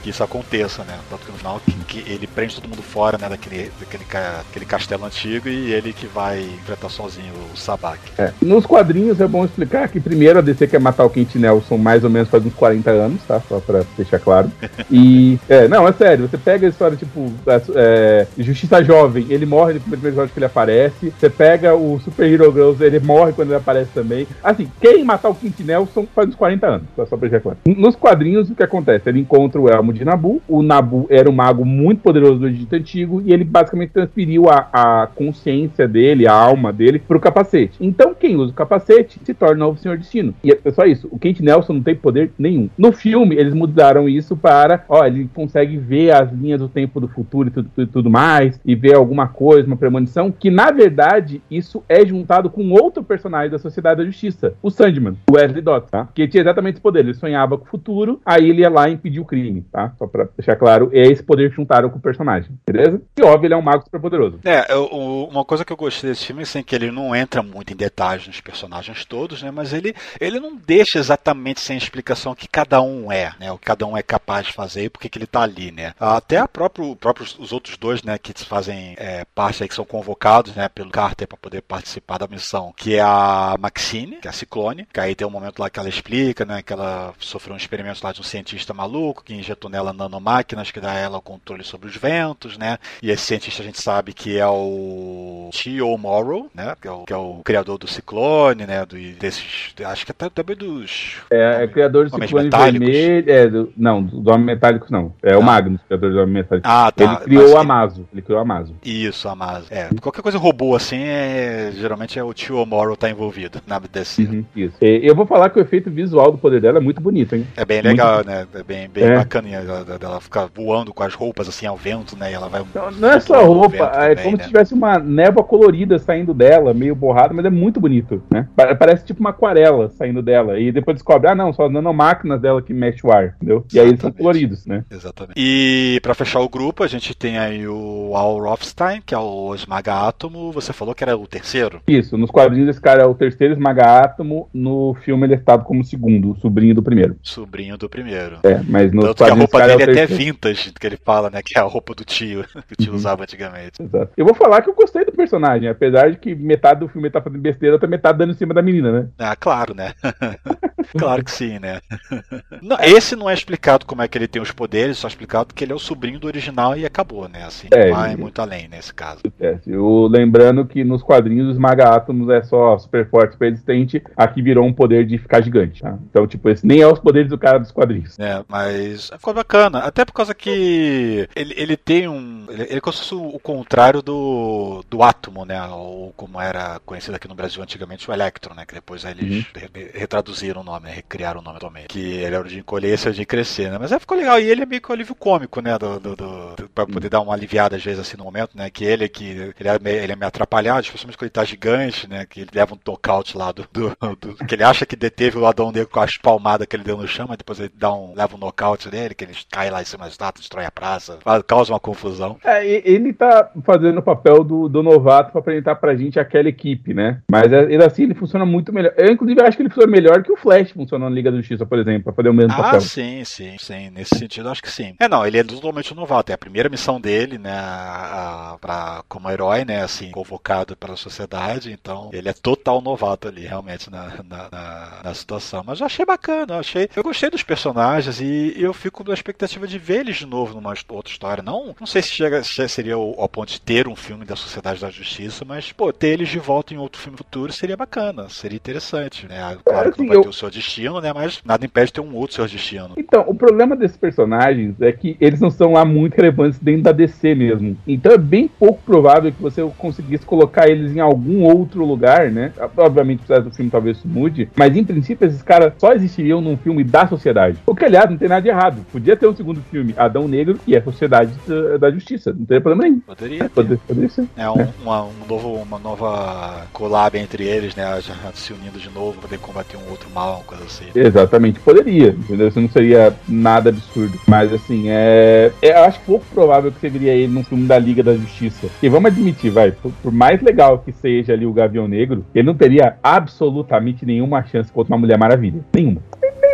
que isso aconteça, né? Tanto que no final que, que ele prende todo mundo fora, né? Daquele, daquele, daquele castelo antigo e ele que vai enfrentar sozinho o Sabak. É. Nos quadrinhos é bom explicar que primeiro a DC quer matar o Kent Nelson mais ou menos faz uns 40 anos, tá? Só pra deixar claro. E. É, não, é sério, você pega a história, tipo, é, Justiça Jovem, ele morre no primeiro episódio que ele aparece. Você pega o Super Hero Girls, ele morre quando ele aparece também. Assim, quem matar o Kent Nelson faz uns 40 anos, só pra deixar claro. Nos quadrinhos, o que acontece? Ele encontra o Elmo de Nabu. O Nabu era um mago muito poderoso do Egito Antigo e ele basicamente transferiu a, a consciência dele, a alma dele, pro capacete. Então, quem usa o capacete se torna o novo Senhor Destino. E é só isso. O Kent Nelson não tem poder nenhum. No filme, eles mudaram isso para, ó, ele consegue ver as linhas do tempo do futuro e tudo, tudo, tudo mais, e ver alguma coisa, uma premonição, que na verdade isso é juntado com outro personagem da Sociedade da Justiça, o Sandman, o Wesley Dodds, tá? Que tinha exatamente esse poder. Ele sonhava com o futuro, aí ele ia lá e impedia o crime, tá? Só pra deixar claro, é esse poder juntaram com o personagem, beleza? E óbvio, ele é um mago super poderoso. É, eu, uma coisa que eu gostei desse filme é assim, que ele não entra muito em detalhes nos personagens todos, né? Mas ele, ele não deixa exatamente sem explicação que cada um é, né? O que cada um é capaz de fazer e por que ele tá ali, né? Até a próprio, próprios, os outros dois, né, que fazem é, parte aí, que são convocados, né, pelo Carter para poder participar da missão, que é a Maxine, que é a Ciclone, que aí tem um momento lá que ela explica, né, que ela sofreu um experimento lá de um cientista maluco que injetou nela nanomáquinas que dá a ela o controle sobre os ventos, né, e esse cientista a gente sabe que é o Tio Morrow, né, que é o, que é o criador do Ciclone, né, do, desses, acho que até também dos... É, é criador do Ciclone vermelho, é, do, não, do Homem Metálico não, é o ah. Magnus, criador do Homem Metálico. Ah, tá. Ele criou o Amazo, ele criou o Amazo. Isso, Amazo. É, qualquer coisa robô assim, é, geralmente é o tio Morrow tá envolvido na DC. Uhum, isso. Eu vou falar que o efeito visual do poder dela é muito bonito, hein? É bem legal, muito... né? É bem, bem é. bacaninha dela ficar voando com as roupas assim ao vento, né? E ela vai. Não, não é só roupa, é também, como né? se tivesse uma névoa colorida saindo dela, meio borrada, mas é muito bonito, né? Parece tipo uma aquarela saindo dela. E depois descobre, ah, não, só nanomáquinas dela que mexe o ar, entendeu? E aí eles são coloridos, né? Exatamente. E pra fechar o grupo, a gente tem aí o Al Rothstein, que é o Esmaga Átomo. Você falou que era o terceiro? Isso, nos quadrinhos esse cara é o terceiro Esmaga Átomo. No filme ele é estado como segundo, o sobrinho do primeiro. Sobrinho do primeiro. É, mas nos Tanto quadrinhos. Roupa dele é, até vintage, que ele fala, né? Que é a roupa do tio, que o tio uhum. usava antigamente. Exato. Eu vou falar que eu gostei do personagem, apesar de que metade do filme tá fazendo besteira, outra metade dando em cima da menina, né? Ah, claro, né? claro que sim, né? Não, esse não é explicado como é que ele tem os poderes, só é explicado que ele é o sobrinho do original e acabou, né? Assim, é, vai muito além nesse caso. É, o, lembrando que nos quadrinhos quadrinhos, o esmaga átomos é só super forte, super resistente, aqui virou um poder de ficar gigante. Tá? Então, tipo, esse nem é os poderes do cara dos quadrinhos. É, mas ficou bacana. Até por causa que ele, ele tem um. Ele, ele é como se fosse o contrário do, do átomo, né? Ou como era conhecido aqui no Brasil antigamente, o Electron, né? Que depois eles Uhum. re- retraduziram o nome, né? recriaram o nome também. Que ele era o de encolher, esse é o de crescer, né? Mas é, ficou legal. E ele é meio que o alívio cômico, né? Do, do, do- pra poder dar uma aliviada às vezes assim no momento, né? Que ele que ele é meio, ele é meio atrapalhado, especialmente quando ele tá gigante, né? Que ele leva um knockout lá do, do, do- que ele acha que deteve o Adão Negro com a palmada que ele deu no chão, mas depois ele dá um, leva um nocaute nele, que ele cai lá em cima da estátua, destrói a praça, faz- causa uma confusão. É, e- ele tá fazendo o papel do, do novato pra apresentar pra gente aquela equipe, né? Mas é, ele assim, ele funciona muito melhor. Eu, inclusive, acho que ele funciona melhor que o Flash funcionou na Liga da Justiça, por exemplo, pra fazer o mesmo Ah, papel. sim, sim, sim. Nesse sentido, acho que sim. É, não, ele é totalmente um novato. É a primeira missão dele, né, a, a- pra, como herói, né, assim, convocado pela sociedade. Então, ele é total novato ali, realmente, na, na, na- na situação. Mas eu achei bacana, eu achei. Eu gostei dos personagens e eu fico expectativa de ver eles de novo numa outra história. Não, não sei se chega, se seria o- ao ponto de ter um filme da Sociedade da Justiça, mas, pô, ter eles de volta em outro filme futuro seria bacana, seria interessante, né? Claro que assim, não vai eu- ter o seu destino, né? Mas nada impede de ter um outro seu destino. Então, o problema desses personagens é que eles não são lá muito relevantes dentro da DC mesmo. Então é bem pouco provável que você conseguisse colocar eles em algum outro lugar, né? Obviamente, precisa do filme talvez isso mude, mas em princípio esses caras só existiriam num filme da sociedade. O que, aliás, não tem nada de errado. Podia ter um segundo filme, Adão Negro, e a Sociedade da, Justiça. Não teria problema nenhum. Poderia ter. Poder, poderia ser. É um, uma, um novo, uma nova collab entre eles, né? Já se unindo de novo pra poder combater um outro mal, uma coisa assim. Exatamente, poderia, entendeu? Isso não seria nada absurdo. Mas assim, é. é- eu acho pouco provável que você veria ele num filme da Liga da Justiça. E vamos admitir, vai, por, por mais legal que seja ali o Gavião Negro, ele não teria absolutamente nenhuma chance contra uma Mulher Maravilha. Nenhuma.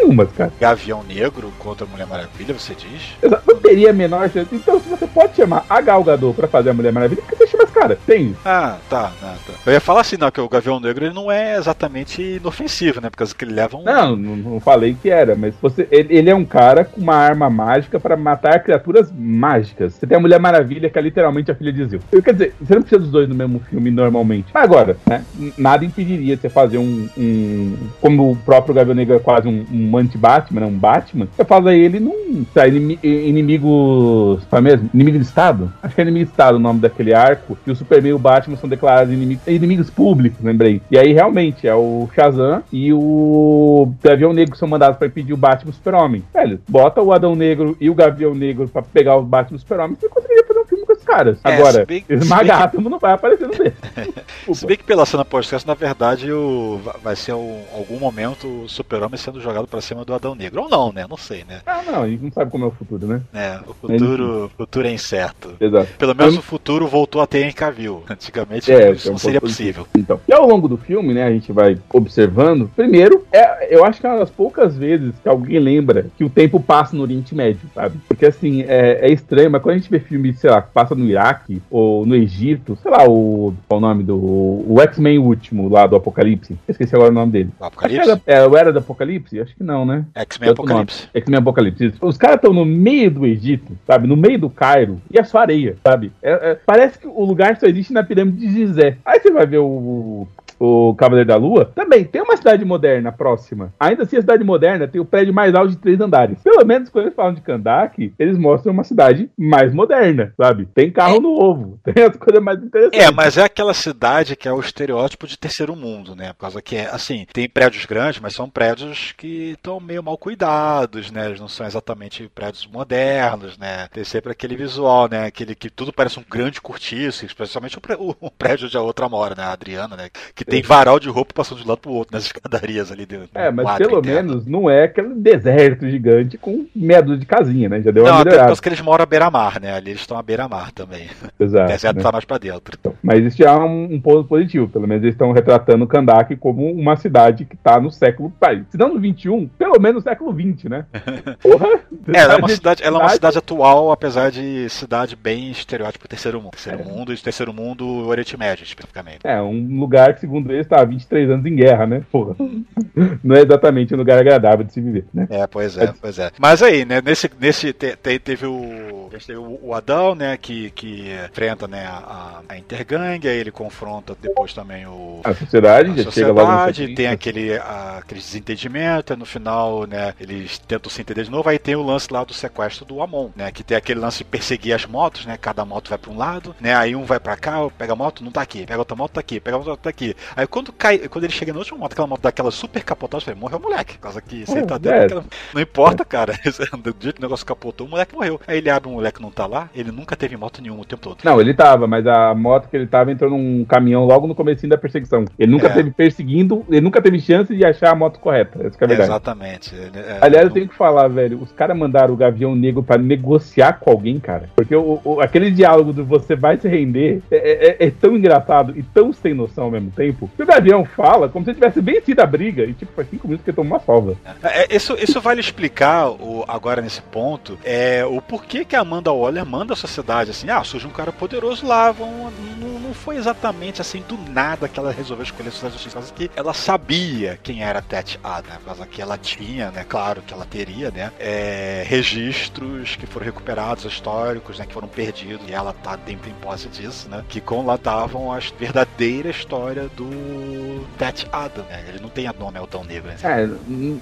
Nenhuma, cara. Gavião Negro contra a Mulher Maravilha, você diz? Exa- Não teria a menor chance. Então, se você pode chamar a Gal Gadot pra fazer a Mulher Maravilha, por que você chama esse cara? Tem. Ah, tá, tá, tá. Eu ia falar assim, não, que o Gavião Negro ele não é exatamente inofensivo, né? Por causa que ele leva um. Não, não, não falei que era, mas você, ele, ele é um cara com uma arma mágica para matar criaturas mágicas. Você tem a Mulher Maravilha, que é literalmente a filha de Zeus. Quer dizer, você não precisa dos dois no mesmo filme normalmente. Mas agora, né, nada impediria de você fazer um, um- Como o próprio Gavião Negro é quase um, um anti-Batman, né, um Batman, você faz ele num. Tá, inimi- inimigos. É mesmo? Inimigo de Estado? Acho que é inimigo de Estado o nome daquele arco. Que o Superman e o Batman são declarados inimigos, inimigos públicos, lembrei. E aí realmente é o Shazam e o Gavião Negro são mandados pra impedir o Batman e o Super-Homem. Velho, bota o Adão Negro e o Gavião Negro pra pegar o Batman e o Super-Homem, você um esses caras. É, Agora, bem- se Esmaga bem que- Átomo não vai aparecer no desse. Se bem que pela cena pós-crédito, na verdade, o, vai ser um, algum momento o Super-Homem sendo jogado pra cima do Adão Negro. Ou não, né? Não sei, né? Ah, não, a gente não sabe como é o futuro, né? É, o futuro, o futuro é incerto. Exato. Pelo menos Eu- o futuro voltou a ter em Cavill. Antigamente É, isso é um não seria pouco possível. Então, e ao longo do filme, né, a gente vai observando. Primeiro, é, eu acho que é uma das poucas vezes que alguém lembra que o tempo passa no Oriente Médio, sabe? Porque assim, é, é estranho, mas quando a gente vê filme, sei lá, que passa no Iraque ou no Egito, sei lá, o. Qual o nome do. O X-Men último lá do Apocalipse. Esqueci agora o nome dele. O Apocalipse? Era, é, o Era do Apocalipse? Acho que não, né? X-Men. Apocalipse. X-Men Apocalipse. Os caras estão no meio do Egito, sabe? No meio do Cairo. E é só areia, sabe? É- é- parece que o lugar só existe na pirâmide de Gizé. Aí você vai ver o. O Cavaleiro da Lua também tem uma cidade moderna próxima. Ainda assim, a cidade moderna tem o prédio mais alto de três andares. Pelo menos quando eles falam de Kandak, eles mostram uma cidade mais moderna, sabe? Tem carro novo, tem as coisas mais interessantes. É, mas é aquela cidade que é o estereótipo de terceiro mundo, né? Por causa que, é, assim, tem prédios grandes, mas são prédios que estão meio mal cuidados, né? Eles não são exatamente prédios modernos, né? Tem sempre aquele visual, né? Aquele que tudo parece um grande cortiço, especialmente o, pré- o- o prédio onde a outra mora, né? A Adriana, né? Que tem varal de roupa passando de um lado pro outro nas escadarias ali dentro. É, mas pelo interno. menos não é aquele deserto gigante com dúzia de casinha, né? Já deu Não, uma melhorada. causa que eles moram à beira-mar, né? Ali eles estão à beira-mar também. O Exato. deserto né? tá mais pra dentro. Então, mas isso já é um, um ponto positivo. Pelo menos eles estão retratando Kandak como uma cidade que tá no século. Se não no 21, pelo menos no século 20, né? Porra! É, ela é uma cidade, ela é uma cidade atual, apesar de cidade bem estereótipo terceiro mundo. Terceiro É. mundo e terceiro mundo Oriente Médio, especificamente. É, um lugar que, segundo ele, está há 23 anos em guerra, né? Porra. Não é exatamente um lugar agradável de se viver, né? É, pois é, pois é. Mas aí, né, nesse, nesse te, te, teve o. Teve o Adão, né, que, que enfrenta né, a, a Intergang, aí ele confronta depois também o. A sociedade, a já sociedade, chega logo tem aquele, a, aquele desentendimento, no final, né, eles tentam se entender de novo, aí tem o lance lá do sequestro do Amon, né, que tem aquele lance de perseguir as motos, né, cada moto vai pra um lado, né, aí um vai pra cá, pega a moto, não tá aqui, pega outra moto, tá aqui, pega outra moto, tá aqui. Aí quando cai, quando ele chega na última moto, aquela moto daquela super capotagem, eu falei, morreu o moleque, por causa que você tá dentro é. daquela... Não importa, cara, do jeito que o negócio capotou, o moleque morreu. Aí ele abre, o moleque não tá lá, ele nunca teve moto nenhuma o tempo todo. Não, ele tava, mas a moto que ele tava entrou num caminhão logo no comecinho da perseguição. Ele nunca É. teve perseguindo, ele nunca teve chance de achar a moto correta. Essa que é a verdade. Exatamente. É, Aliás, eu tenho que falar, velho, os caras mandaram o Gavião Negro pra negociar com alguém, cara. Porque o, o- aquele diálogo do você vai se render é, é- é tão engraçado e tão sem noção ao mesmo tempo. Que o Gavião fala como se tivesse vencido a briga e, tipo, faz cinco minutos que tomou uma salva. É, isso, isso vale explicar o, agora nesse ponto é, o porquê que a Amanda Waller manda a sociedade assim, ah, surge um cara poderoso lá, vão, não, não foi exatamente assim do nada que ela resolveu escolher a sociedade justiça, causa que ela sabia quem era Tet Ada, por causa que ela tinha, né, claro que ela teria, né, é, registros que foram recuperados, históricos, né, que foram perdidos, e ela tá dentro em posse disso, né, que conlatavam a verdadeira história do Tet Ada, né, ele não tem a nome Altão Negro, né,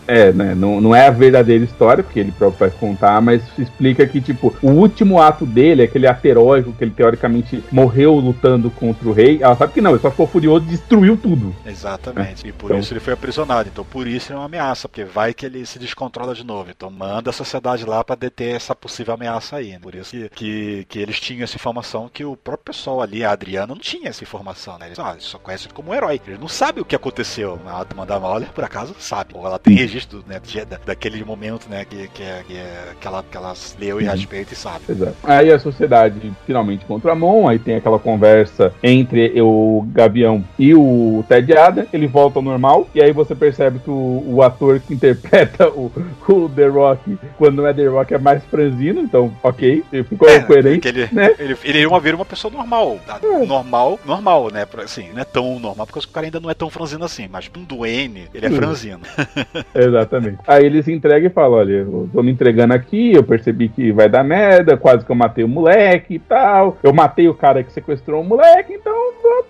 É, é né? Não, não é a verdadeira história, porque ele próprio vai contar, mas explica que, tipo, o último ato dele, aquele ato heróico que ele teoricamente morreu lutando contra o rei, ela sabe que não, ele só ficou furioso e destruiu tudo. Exatamente. E por Então- isso ele foi aprisionado. Então por isso ele é uma ameaça, porque vai que ele se descontrola de novo. Então manda a sociedade lá pra deter essa possível ameaça aí. né? Por isso que, que, que eles tinham essa informação que o próprio pessoal ali, a Adriana, não tinha essa informação, né? Eles, ah, só conhecem ele como um herói. Eles não sabem o que aconteceu. A Amanda Waller, por acaso, sabe. Ou ela tem registro né, de- da- daquele momento, né, que, que, é- que, é- que, ela, que ela leu e Uhum. respeita e sabe. Exato. Aí a sociedade finalmente contra a Mon, aí tem aquela conversa entre o Gavião e o Ted Ada, ele volta ao normal, e aí você percebe que o, o ator que interpreta o, o The Rock, quando não é The Rock, é mais franzino, então ok, ele ficou É, coerente. ele, né? ele, ele ia ver uma pessoa normal. tá? Normal, normal, né? Assim, não é tão normal, porque o cara ainda não é tão franzino assim, mas um duene, ele é franzino. Exatamente. Aí ele se entrega e fala: Olha, eu tô me entregando aqui, eu percebi que vai dar merda, quase que eu matei o moleque e tal. Eu matei o cara que sequestrou o moleque, então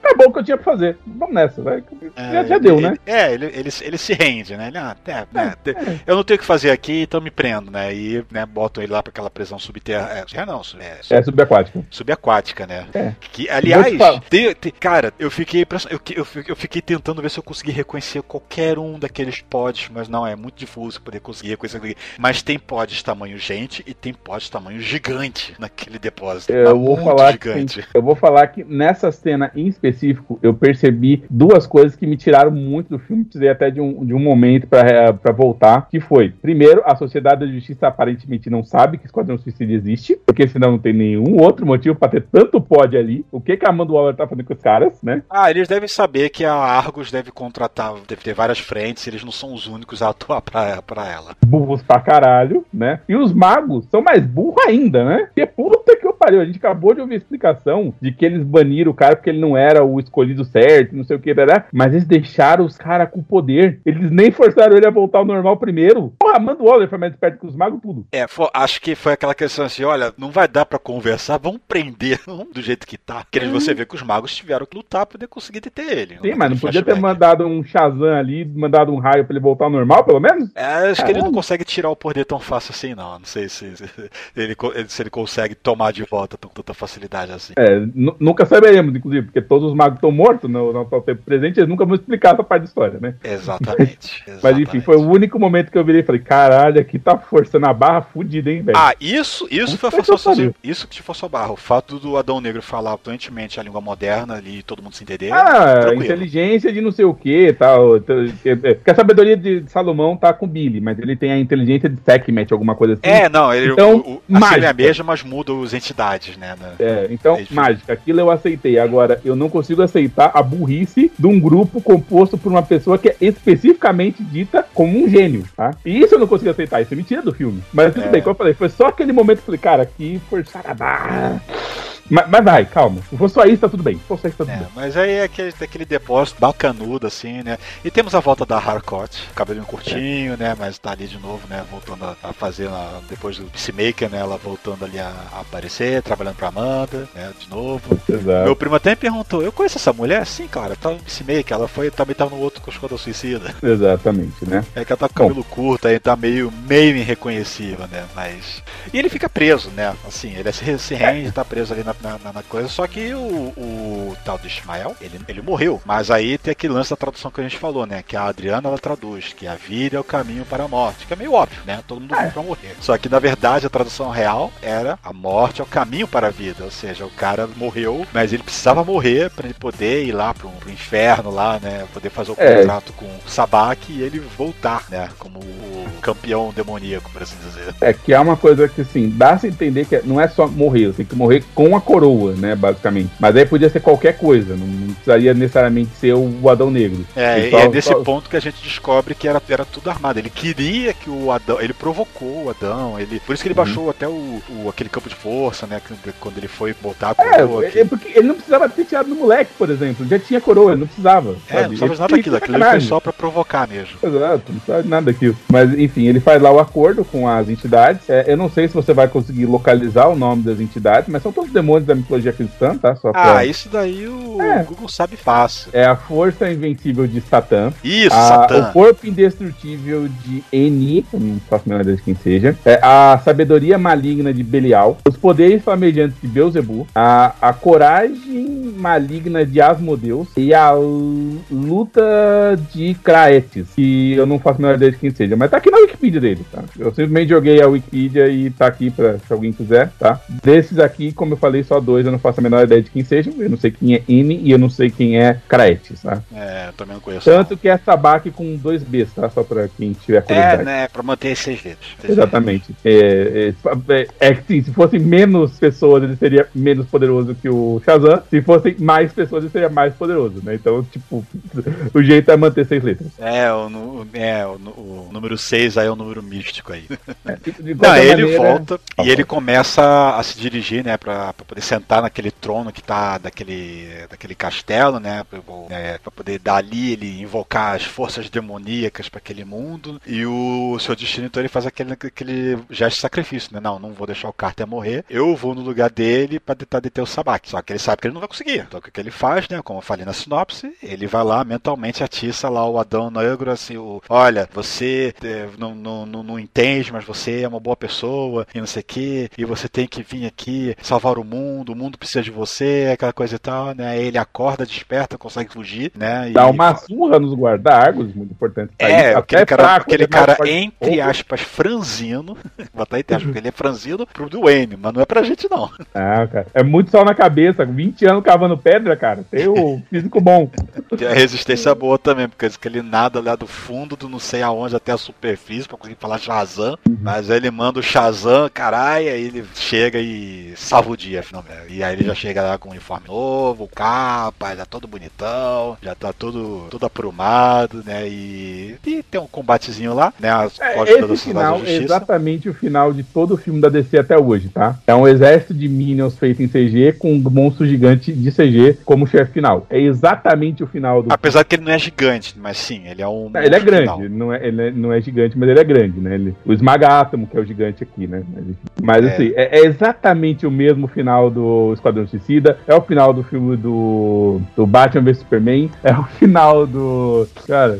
acabou o que eu tinha pra fazer. Vamos nessa, vai. Já, já ele- deu, ele- né? É, ele, ele, ele se rende, né? Ele, ah, é, né, te- Eu não tenho o que fazer aqui, então me prendo, né? E né, botam ele lá pra aquela prisão subterrânea. É, não, é, É subaquática. subaquática, né? É. Que, aliás, te te- cara, eu fiquei, eu, eu, fiquei- eu fiquei tentando ver se eu consegui reconhecer qualquer um daqueles pods, mas não, é muito difícil poder conseguir reconhecer. Mas tem pods tamanho gente e tem pods tamanho gigante naquele depósito. Eu Tá vou falar que gigante. tem- eu vou falar que nessa cena em específico eu percebi duas coisas que me tiraram muito do filme, precisei até de um, de um momento pra pra voltar, que foi, primeiro, a Sociedade da Justiça aparentemente não sabe que Esquadrão Suicida existe, porque senão não tem nenhum outro motivo pra ter tanto pod ali. O que que a Amanda Waller tá fazendo com os caras, né? Ah, eles devem saber que a Argos deve contratar, deve ter várias frentes, eles não são os únicos a atuar pra, pra ela. Burros pra caralho, né? E os magos são mais burros ainda, né? Que eu pariu, a gente acabou de ouvir a explicação de que eles baniram o cara porque ele não era o escolhido certo, não sei o que, né? mas eles deixaram os caras com poder. Eles nem forçaram ele a voltar ao normal primeiro. Porra, Amanda Waller foi mais esperto que os magos, tudo. É, acho que foi aquela questão assim, olha, não vai dar pra conversar, vamos prender do jeito que tá. Porque você vê que os magos tiveram que lutar pra poder conseguir deter ele. Sim, mas não podia ter mandado um Shazam ali, mandado um raio pra ele voltar ao normal, pelo menos? É, acho que ele não consegue tirar o poder tão fácil assim, não. Não sei se, se ele, se ele consegue tomar de volta com tanta facilidade assim. É, nu- nunca saberemos, inclusive, porque todos os magos estão mortos no no atual tempo presente, eles nunca vão explicar essa parte da história, né? Exatamente. Mas enfim, foi o único momento que eu virei e falei, caralho, aqui tá forçando a barra fudida, hein, velho? Ah, isso, isso foi Puta forçar pariu. Isso que te forçou a barra. O fato do Adão Negro falar fluentemente a língua moderna ali, todo mundo se entender. Ah, tranquilo. inteligência de não sei o que tal. t- t- Porque a sabedoria de Salomão tá com o Billy, mas ele tem a inteligência de Sekhmet, alguma coisa assim. É, não, ele, Então, o, o, a é a mesma, mas muda as entidades, né? né? É, então, É, mágica, aquilo eu aceitei. Agora, eu não consigo aceitar a burrice de um grupo composto por uma pessoa que é especificamente dita como um gênio, tá? E isso eu não consigo aceitar, isso é mentira do filme. Mas tudo É. bem, como eu falei, foi só aquele momento que eu falei, cara, aqui forçaram a barra. Mas, mas vai, calma. Se for só isso, tá tudo bem. Se for só isso, tá tudo É, bem. mas aí é aquele, aquele depósito bacanudo, assim, né? E temos a volta da Harcourt, cabelinho curtinho, né? Mas tá ali de novo, né? Voltando a, a fazer, a- depois do Peacemaker, né? Ela voltando ali a, a aparecer, trabalhando pra Amanda, né? De novo. Exato. Meu primo até me perguntou, eu conheço essa mulher? Sim, cara, tá no Peacemaker, ela foi, também tava no outro com Esquadrão Suicida. Exatamente, né? É que ela tá com cabelo curto, aí tá meio, meio irreconhecível, né? Mas. E ele fica preso, né? Assim, ele se, se rende, tá preso ali na, na, na coisa. Só que o, o tal do Ismael, ele, ele morreu. Mas aí tem aquele lance da tradução que a gente falou, né? Que a Adriana ela traduz, que a vida é o caminho para a morte. Que é meio óbvio, né? Todo mundo pra morrer. Só que na verdade a tradução real era a morte é o caminho para a vida. Ou seja, o cara morreu, mas ele precisava morrer para ele poder ir lá pro, pro inferno lá, né? Poder fazer o É. contrato com o Sabak e ele voltar, né? Como o campeão demoníaco, por assim dizer. É que é uma coisa que, assim, dá-se entender que não é só morrer, você tem que morrer com a coroa, né, basicamente. Mas aí podia ser qualquer coisa, não, não precisaria necessariamente ser o Adão Negro. É, e só- é nesse só- ponto que a gente descobre que era, era tudo armado. Ele queria que o Adão. Ele provocou o Adão. Ele, por isso que ele Uhum. baixou até o, o- aquele campo de força, né? Quando ele foi botar a É, coroa. é, que- é porque ele não precisava ter tirado no moleque, por exemplo. Já tinha coroa, ele não precisava. É, não precisava de nada daquilo. Aquilo foi só pra provocar mesmo. Exato, não precisava de nada daquilo. Mas, enfim, ele faz lá o acordo com as entidades. É, eu não sei se você vai conseguir localizar o nome das entidades, mas são todos demônios da mitologia cristã, tá? Só pra... Ah, isso daí o É. Google sabe fácil. É a força invencível de Satã. Isso, a- Satã. o corpo indestrutível de Eni, não faço a menor ideia de quem seja. É, a sabedoria maligna de Belial. Os poderes flamejantes de Beuzebu. A, a coragem maligna de Asmodeus. E a luta de Kraetes. Que eu não faço a menor ideia de quem seja. Mas tá aqui na Wikipedia dele, tá? Eu simplesmente joguei a Wikipedia e tá aqui pra se alguém quiser, tá? Desses aqui, como eu falei, só dois eu não faço a menor ideia de quem sejam. Eu não sei quem é Eni e eu não sei quem é Kraetes, tá? É, também não conheço. Tanto que é Sabak com dois Bs, tá? Só pra quem tiver É, curiosidade. né? Pra manter seis letras. Seis Exatamente. É, é, é, é que sim, se fossem menos pessoas, ele seria menos poderoso que o Shazam. Se fossem mais pessoas, ele seria mais poderoso, né? Então, tipo, o jeito é manter seis letras. É, o, é, o, o número 6 aí é o número místico aí. De Não, qualquer ele maneira- volta Tá e ele começa a se dirigir, né, pra, pra poder sentar naquele trono que tá daquele, daquele castelo, né, pra, é, poder dali ele invocar as forças demoníacas pra aquele mundo. E o seu destino, então, ele faz aquele, aquele gesto de sacrifício, né? Não, não vou deixar o Carter morrer, eu vou no lugar dele pra tentar deter o Sabak. Só que ele sabe que ele não vai conseguir. Então o que que ele faz, né, como eu falei na sinopse, ele vai lá mentalmente atiça lá o Adão Negro, assim, o, olha, você é, não, não, não, não entende, mas você é uma boa pessoa e não sei o que, e você tem que vir aqui salvar o mundo, o mundo precisa de você, aquela coisa e tal, né? Ele acorda, desperta, consegue fugir, né? Dá e- uma surra nos guarda-águas, muito importante. É, aquele cara, fraco, aquele ele é mais cara entre aspas, franzino, vou botar entre aspas, porque ele é franzino pro Duane, mas não é pra gente não. Ah, cara. É muito sol na cabeça, 20 anos cavando pedra, cara. Tem o físico bom. E a resistência boa também, porque ele nada lá do fundo do não sei aonde até a superfície pra conseguir falar Shazam. Mas aí ele manda o Shazam, caralho, aí ele chega e salva o dia, E aí ele já chega lá com um uniforme novo, capa, já todo bonitão, já tá todo, todo aprumado, né? E, e tem um combatezinho lá, né? As É, esse final é exatamente o final de todo o filme da DC até hoje, tá? É um exército de Minions feito em CG com um monstro gigante de CG como chefe final. É exatamente o final do. Apesar que ele não é gigante, mas sim, ele é um. É, ele é grande, final. não é, ele é- não é gigante, mas ele é grande, né? Ele, o Esmaga-Átomo, que é o gigante aqui, né? Mas, É. assim, é, é exatamente o mesmo final do Esquadrão Suicida, é o final do filme do, do Batman vs Superman, é o final do. Cara,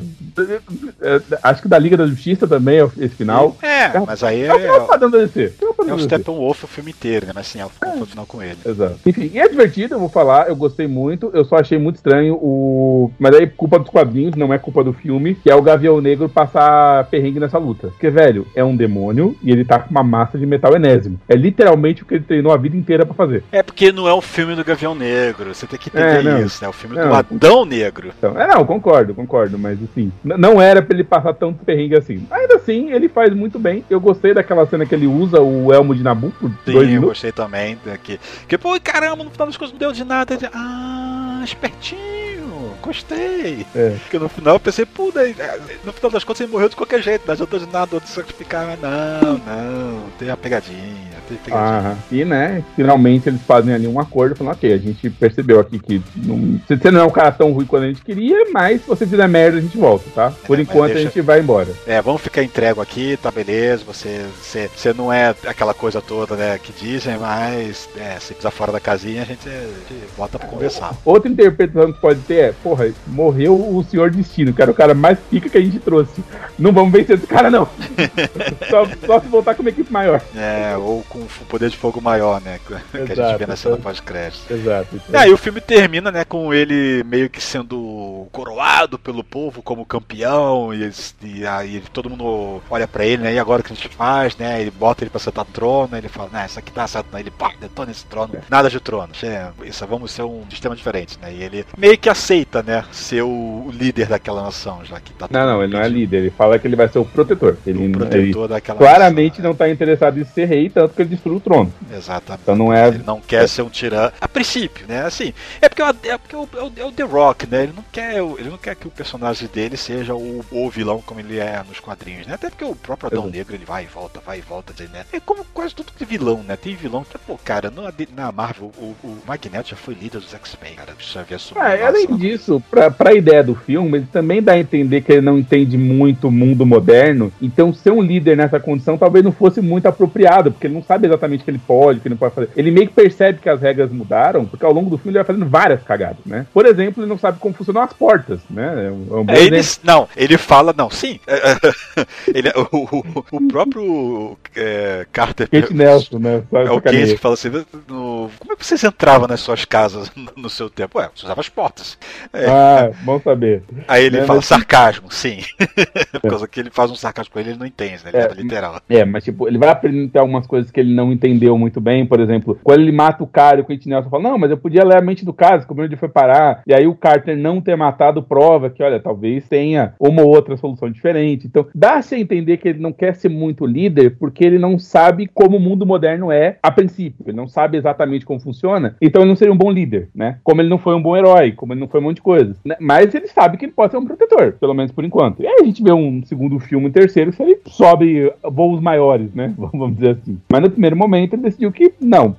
acho que da Liga da Justiça também é esse final. É, mas aí É o final é, do padrão da DC. É o é o. Steppenwolf o filme inteiro, né? Mas sim, é o confronto final com ele. Exato. Enfim, e é divertido, eu vou falar, eu gostei muito, eu só achei muito estranho o. Mas aí, culpa dos quadrinhos, não é culpa do filme, que é o Gavião Negro passar perrengue nessa luta. Porque, velho, é um demônio e ele tá com uma massa de metal enésimo. É literalmente o que ele treinou a vida inteira pra fazer. É porque não é o filme do Gavião Negro, você tem que entender É, isso, né? É o filme Não. do Adão Negro. Então, é, não, concordo, concordo, mas assim, não era pra ele passar tanto perrengue assim. Ainda assim, ele faz muito bem. Eu gostei daquela cena que ele usa o elmo de Nabu por Sim, dois eu minutos. gostei também. Que, que, pô, caramba, no final das contas não deu de nada. Ele, Ah, espertinho, gostei. É. Porque no final eu pensei, pô, daí, é, no final das contas ele morreu de qualquer jeito, não adiantou de nada, outro sacrificar. Mas Não, não, tem a pegadinha. Ah, e né, finalmente eles fazem ali um acordo, falando, ok, a gente percebeu aqui que não, você não é um cara tão ruim quanto a gente queria, mas se você fizer merda, a gente volta, tá? Por É, enquanto deixa- a gente vai embora. É, vamos ficar entrego aqui, tá beleza, você, você, você não é aquela coisa toda, né, que dizem, mas é, se quiser fora da casinha, a gente, a gente bota pra conversar. Outra interpretação que pode ter é, porra, morreu o Senhor Destino, que era o cara mais pica que a gente trouxe. Não vamos vencer esse cara, não. só, só se voltar com uma equipe maior. É, ou com o poder de fogo maior, né, que a gente Exato, vê na cena então. pós-crédito. Exato. E aí o filme termina, né, com ele meio que sendo coroado pelo povo como campeão, e, e aí todo mundo olha pra ele, né, e agora o que a gente faz, né, ele bota ele pra sentar no trono, ele fala, né, isso aqui tá certo, ele pá, detona esse trono, nada de trono, é, isso, vamos ser um sistema diferente, né, e ele meio que aceita, né, ser o, líder daquela nação, já que tá Não, não, ele não é líder, ele fala que ele vai ser o protetor. Ele, o ele protetor daquela claramente nação, não tá interessado em ser rei, tanto que ele destruiu o trono. né. Exatamente. Então não é. Ele não quer ser um tirano. A princípio, né? Assim, é porque, é porque é o, é o- é o The Rock, né? Ele não quer, ele não quer que o personagem dele seja o, o vilão como ele é nos quadrinhos, né? Até porque o próprio Adão Exato. Negro ele vai e volta, vai e volta, né? É como quase tudo de vilão, né? Tem vilão que, pô, cara, na, na Marvel, o, o Magneto já foi líder dos X-Men, cara. Já havia subido. Ah, além lá. disso, pra, pra ideia do filme, ele também dá a entender que ele não entende muito o mundo moderno. Então, ser um líder nessa condição talvez não fosse muito apropriado, porque ele não sabe exatamente o que ele pode, o que ele não pode fazer. Ele meio que percebe que as regras mudaram, porque ao longo do filme ele vai fazendo várias cagadas, né? Por exemplo, ele não sabe como funcionam as portas, né? É um, é um bom É, ele, não, ele fala, não, sim. ele, o, o, o próprio é, Carter. Kate Nelson, né? Sabe É o. Kate que fala assim, no- como é que vocês entravam nas suas casas no, no seu tempo? Ué, você usava as portas. É. Ah, bom saber. Aí ele É, fala mas- sarcasmo, sim. Por causa que ele faz um sarcasmo com ele, ele não entende, né? Ele É, leva literal. É, mas tipo, ele vai apresentar algumas coisas que ele não entendeu muito bem, por exemplo, quando ele mata o cara e o Quentin Nelson fala, não, mas eu podia ler a mente do caso, como ele foi parar, e aí o Carter não ter matado prova que, olha, talvez tenha uma ou outra solução diferente. Então, dá-se a entender que ele não quer ser muito líder, porque ele não sabe como o mundo moderno é a princípio, ele não sabe exatamente como funciona, então ele não seria um bom líder, né? Como ele não foi um bom herói, como ele não foi um monte de coisas, né? Mas ele sabe que ele pode ser um protetor, pelo menos por enquanto. E aí a gente vê um segundo filme, um terceiro, se ele sobe voos maiores, né? Vamos dizer assim. Mas no primeiro momento ele decidiu que, não,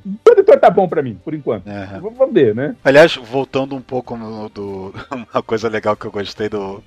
o protetor tá bom pra mim, por enquanto. Vamos ver, né? Aliás, voltando um pouco no, do. Uma coisa legal que eu gostei do.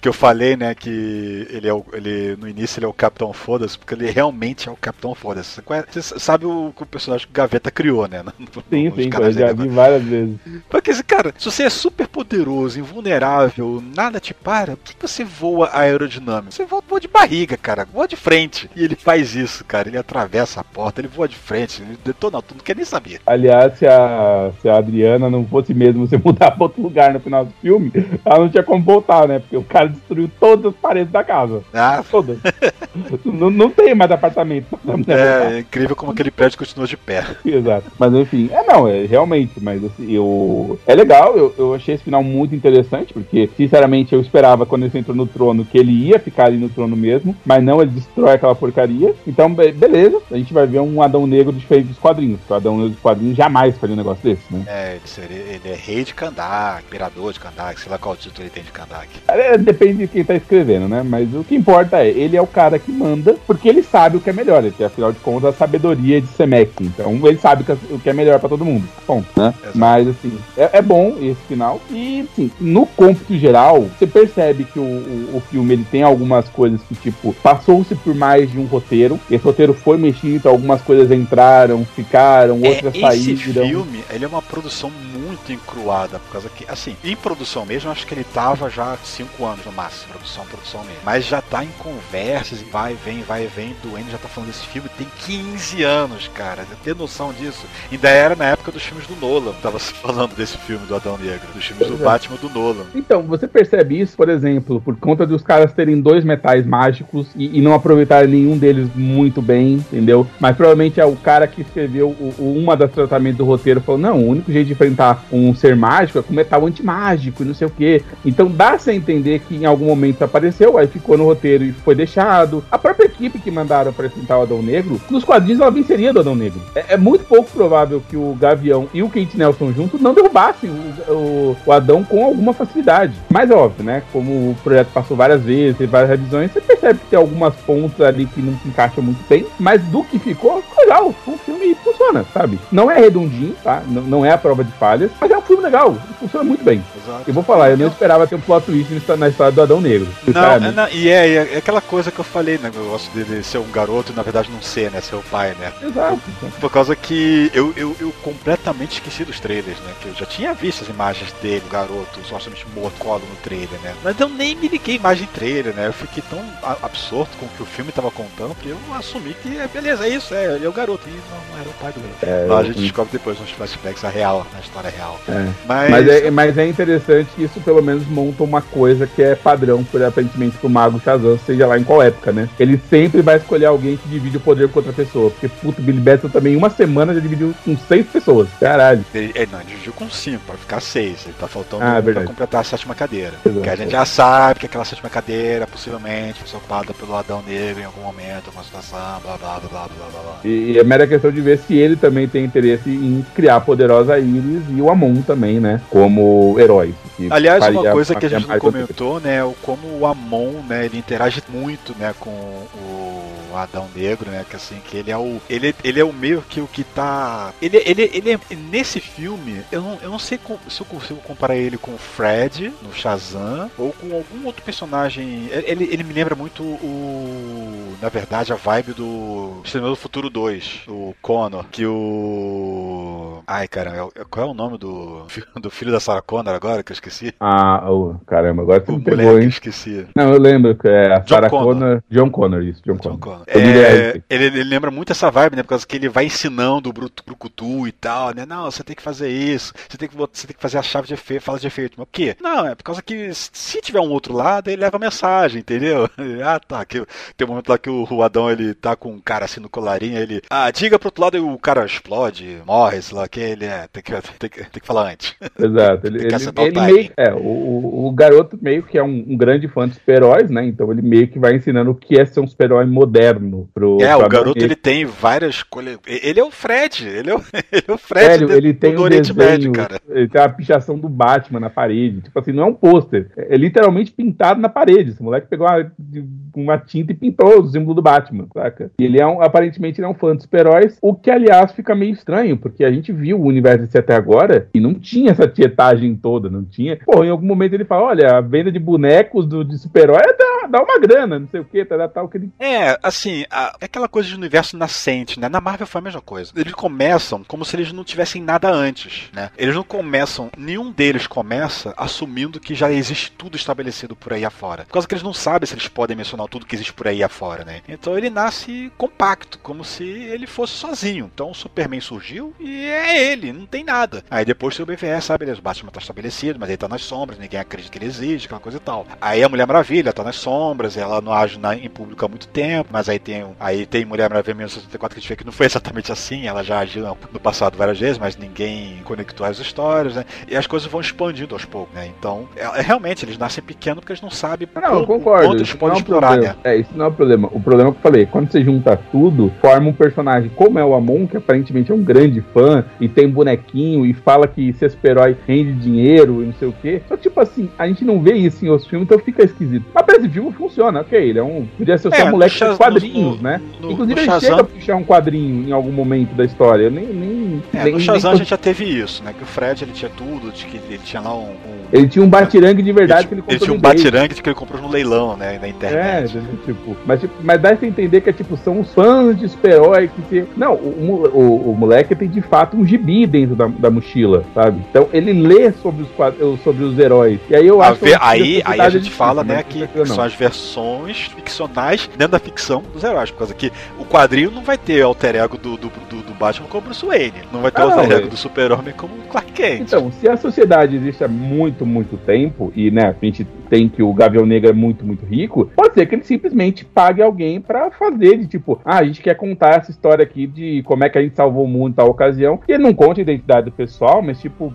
Que eu falei, né? Que ele é o. Ele, no início ele é o Capitão Foda-se, porque ele realmente é o Capitão Foda-se. Você Você sabe o, que o personagem que o Gaveta criou, né? no- Sim, sim, eu já vi várias vezes. Porque, esse cara, se você é super poderoso, invulnerável, nada te para, por que você voa aerodinâmico? Você voa, voa de barriga, cara, voa de frente. E ele faz isso, cara. Ele atravessa a porta, ele voa de frente, ele detona tudo, não quer nem saber. Aliás, se a, se a Adriana não fosse mesmo você mudar pra outro lugar no final do filme, ela não tinha como voltar, né? Porque o cara destruiu todas as paredes da casa. Ah, Todas. não, não tem mais apartamento. é, é incrível como aquele prédio continua de pé. Exato. Mas enfim, é não, é realmente, mas assim, eu. É legal, eu, eu achei esse final muito interessante, porque, sinceramente, eu esperava quando ele entrou no trono que ele ia ficar ali no trono mesmo, mas não, ele destrói aquela porcaria. Então, be- beleza, a gente vai ver um Adão Negro diferente dos quadrinhos, o Adão Negro dos quadrinhos jamais faria um negócio desse, né? É, ele, seria, ele é rei de Kandak, imperador de Kandak, sei lá qual título ele tem de Kandak. É, depende de quem tá escrevendo, né? Mas o que importa é, ele é o cara que manda, porque ele sabe o que é melhor, ele tem, afinal de contas, a sabedoria de Semek. Então, ele sabe o que é melhor pra todo mundo. Bom, né? Exato. Mas, assim, é, é bom esse final. E, assim, no cômputo geral, você percebe que o, o, o filme ele tem algumas coisas que, tipo, passou-se por mais de um roteiro. Esse roteiro foi mexido, então algumas coisas entraram, ficaram, outras É, esse saíram. filme, ele é uma produção muito encruada, por causa que, assim, em produção mesmo, acho que ele tava já há 5 anos no máximo, produção, produção mesmo. Mas já tá em conversas, e vai, vem, vai, vem, do N já tá falando desse filme tem 15 anos, cara. Tem noção disso? Ainda era na época dos filmes do Nolan, tava se falando desse filme do Adão Negro, dos filmes do Pois é. Batman do Nolan. Então, você percebe isso, por exemplo, por conta dos caras terem dois metais mágicos e, e não aproveitarem nenhum deles muito bem, entendeu? Mas provavelmente é o cara que escreveu o, o- uma das tratamentos do roteiro falou: não, o único jeito de enfrentar um ser mágico é com metal antimágico e não sei o quê. Então dá-se a entender que em algum momento apareceu, aí ficou no roteiro e foi deixado. A própria equipe que mandaram para enfrentar o Adão Negro, nos quadrinhos ela venceria do Adão Negro. É, é muito pouco provável que o Gavião e o Kate Nelson juntos não derrubassem o, o, o Adão com alguma facilidade. Mas é óbvio, né? Como o projeto passou várias vezes, teve várias revisões, você percebe que tem algumas pontas ali que não se encaixam muito bem, mas do que ficou, legal. O filme funciona, sabe? Não é redondinho, tá? Não, não é a prova de falhas, mas é um filme legal. Funciona muito bem. Exato. Eu vou falar, eu não esperava ter um plot twist na história do Adão Negro. Não, é, não e é, é, aquela coisa que eu falei, né? Eu gosto dele ser um garoto e na verdade não ser, né? Ser o pai, né? Exato. Por causa que eu, eu, eu completamente esqueci dos trailers, né? Que eu já tinha visto as imagens dele, o garoto, supostamente morto, colo no trailer, né? Mas eu nem me liguei mais em trailer, né? Eu fiquei tão absorto com o que o filme tava contando que eu assumi que, é, beleza, é isso, é, ele é o garoto. E não, não era o pai do garoto. É, Mas a gente descobre depois nos flashbacks a real, na história real. É. Mas... Mas, é, mas é interessante que isso pelo menos monta uma coisa que é padrão, por aparentemente, pro Mago Shazam, seja lá em qual época, né? Ele sempre vai escolher alguém que divide o poder com outra pessoa. Porque, puto, Billy Batson também, uma semana já dividiu com seis pessoas. Caralho. Ele, ele não, ele dividiu com cinco, pra ficar seis. Ele tá faltando ah, pra completar a sétima cadeira. Exato. Porque a gente já sabe que aquela sétima cadeira possivelmente foi ocupada pelo Adão Negro em algum momento, uma situação, blá blá blá blá blá blá. E, e é mera questão de ver se ele também tem interesse em criar a poderosa Iris e o Amon também, né? Como heróis. Aliás, uma coisa que a gente não comentou, né? O como o Amon, né? Ele interage muito, né? Com o Adão Negro, né? Que assim, que ele é o. Ele, ele é o meio que o que tá. Ele, ele, ele é. Nesse filme, eu não, eu não sei se eu consigo comparar ele com o Fred no Shazam ou com algum outro personagem. Ele, ele me lembra muito o. Na verdade, a vibe do Exterminador do Futuro 2, o Connor, que o. Ai, caramba, é qual é o nome do, do filho da Sarah Connor agora que eu esqueci? Ah, oh, caramba, agora o me pegou, hein? esqueci. Não, eu lembro que é a John Sarah Connor. Connor. John Connor, isso, John, John Connor. Connor. É, ele, ele, lembra muito essa vibe, né? Por causa que ele vai ensinando o Brucutu e tal, né? Não, você tem que fazer isso, você tem que, você tem que fazer a chave de efeito, fala de efeito. Mas o quê? Não, é por causa que se tiver um outro lado, ele leva a mensagem, entendeu? ah, tá. Que, tem um momento lá que o Ruadão ele tá com um cara assim no colarinho, ele. Ah, diga pro outro lado e o cara explode, morre, sei lá, que ele é. Tem que, tem que, tem que falar antes. Exato. Ele, ele, ele meio, é, o, o garoto meio que é um, um grande fã de super-heróis, né? Então ele meio que vai ensinando o que é ser um super-herói moderno pro. É, o garoto ele tem várias coisas. Ele é o Fred, ele é o, ele é o Fred Velho, ele tem do um Oriente desenho, Médio, cara. Ele tem a pichação do Batman na parede. Tipo assim, não é um pôster. É literalmente pintado na parede. Esse moleque pegou uma, uma tinta e pintou o símbolo do Batman, saca? E ele é um, aparentemente ele é um fã de super-heróis, o que, aliás, fica meio estranho, porque a gente viu o universo desse até agora e não tinha essa tietagem toda, não tinha. Pô, em algum momento ele fala: olha, a venda de bonecos do, de super-herói dá, dá uma grana, não sei o que, tá, tal, que ele. É, assim, a, é aquela coisa de universo nascente, né? Na Marvel foi a mesma coisa. Eles começam como se eles não tivessem nada antes, né? Eles não começam, nenhum deles começa assumindo que já existe tudo estabelecido por aí afora. Por causa que eles não sabem se eles podem mencionar tudo que existe por aí afora, né? Então ele nasce compacto, como se ele fosse sozinho. Então o Superman surgiu e é ele, não tem nada. Aí depois tem o BVS, sabe? Beleza, o Batman tá estabelecido, mas ele tá nas sombras, ninguém acredita que ele existe, aquela coisa e tal. Aí a Mulher Maravilha tá nas sombras, ela não age na, em público há muito tempo, mas aí tem, aí tem Mulher Maravilha 1974 que a gente vê que não foi exatamente assim, ela já agiu no passado várias vezes, mas ninguém conectou as histórias, né? E as coisas vão expandindo aos poucos, né? Então, é, é realmente, eles nascem pequenos porque eles não sabem não, eu concordo, eles podem é explorar, né? É, isso não é o problema. O problema que eu falei, quando você junta tudo, forma um personagem como é o Amon, que aparentemente é um grande fã e tem bonequinho e fala que ser super-herói rende dinheiro e não sei o quê. Só tipo assim, a gente não vê isso em outros filmes, então fica esquisito. Mas pra esse filme funciona, ok. Ele é um. Podia ser só é, um moleque de quadrinhos, no, né? No, Inclusive, ele chega a puxar um quadrinho em algum momento da história. Nem, nem, é, nem, no Shazam nem... a gente já teve isso, né? Que o Fred ele tinha tudo, de que ele tinha lá um. um ele tinha um batirangue de verdade ele, que ele comprou. Ele tinha um batirangue que ele comprou no leilão, né? Na internet. É, tipo, mas, tipo, mas dá pra entender que é tipo, são os fãs de super-herói que tem. Não, o, o, o, moleque tem de fato um gibi dentro da, da mochila, sabe? Então ele lê sobre os, sobre os heróis. E aí eu acho ver, aí, aí a gente fala, né, que, que são as versões ficcionais dentro da ficção dos heróis. Por causa que o quadrinho não vai ter alter ego do, do, do, do Batman como Bruce Wayne. Não vai ter ah, alter ego é. do Super-Homem como Clark Kent. Então, se a sociedade existe há muito muito, muito tempo, e né, a gente tem que o Gavião Negro é muito, muito rico, pode ser que ele simplesmente pague alguém para fazer, de tipo, ah, a gente quer contar essa história aqui de como é que a gente salvou o mundo em tal ocasião, e ele não conta a identidade do pessoal, mas tipo,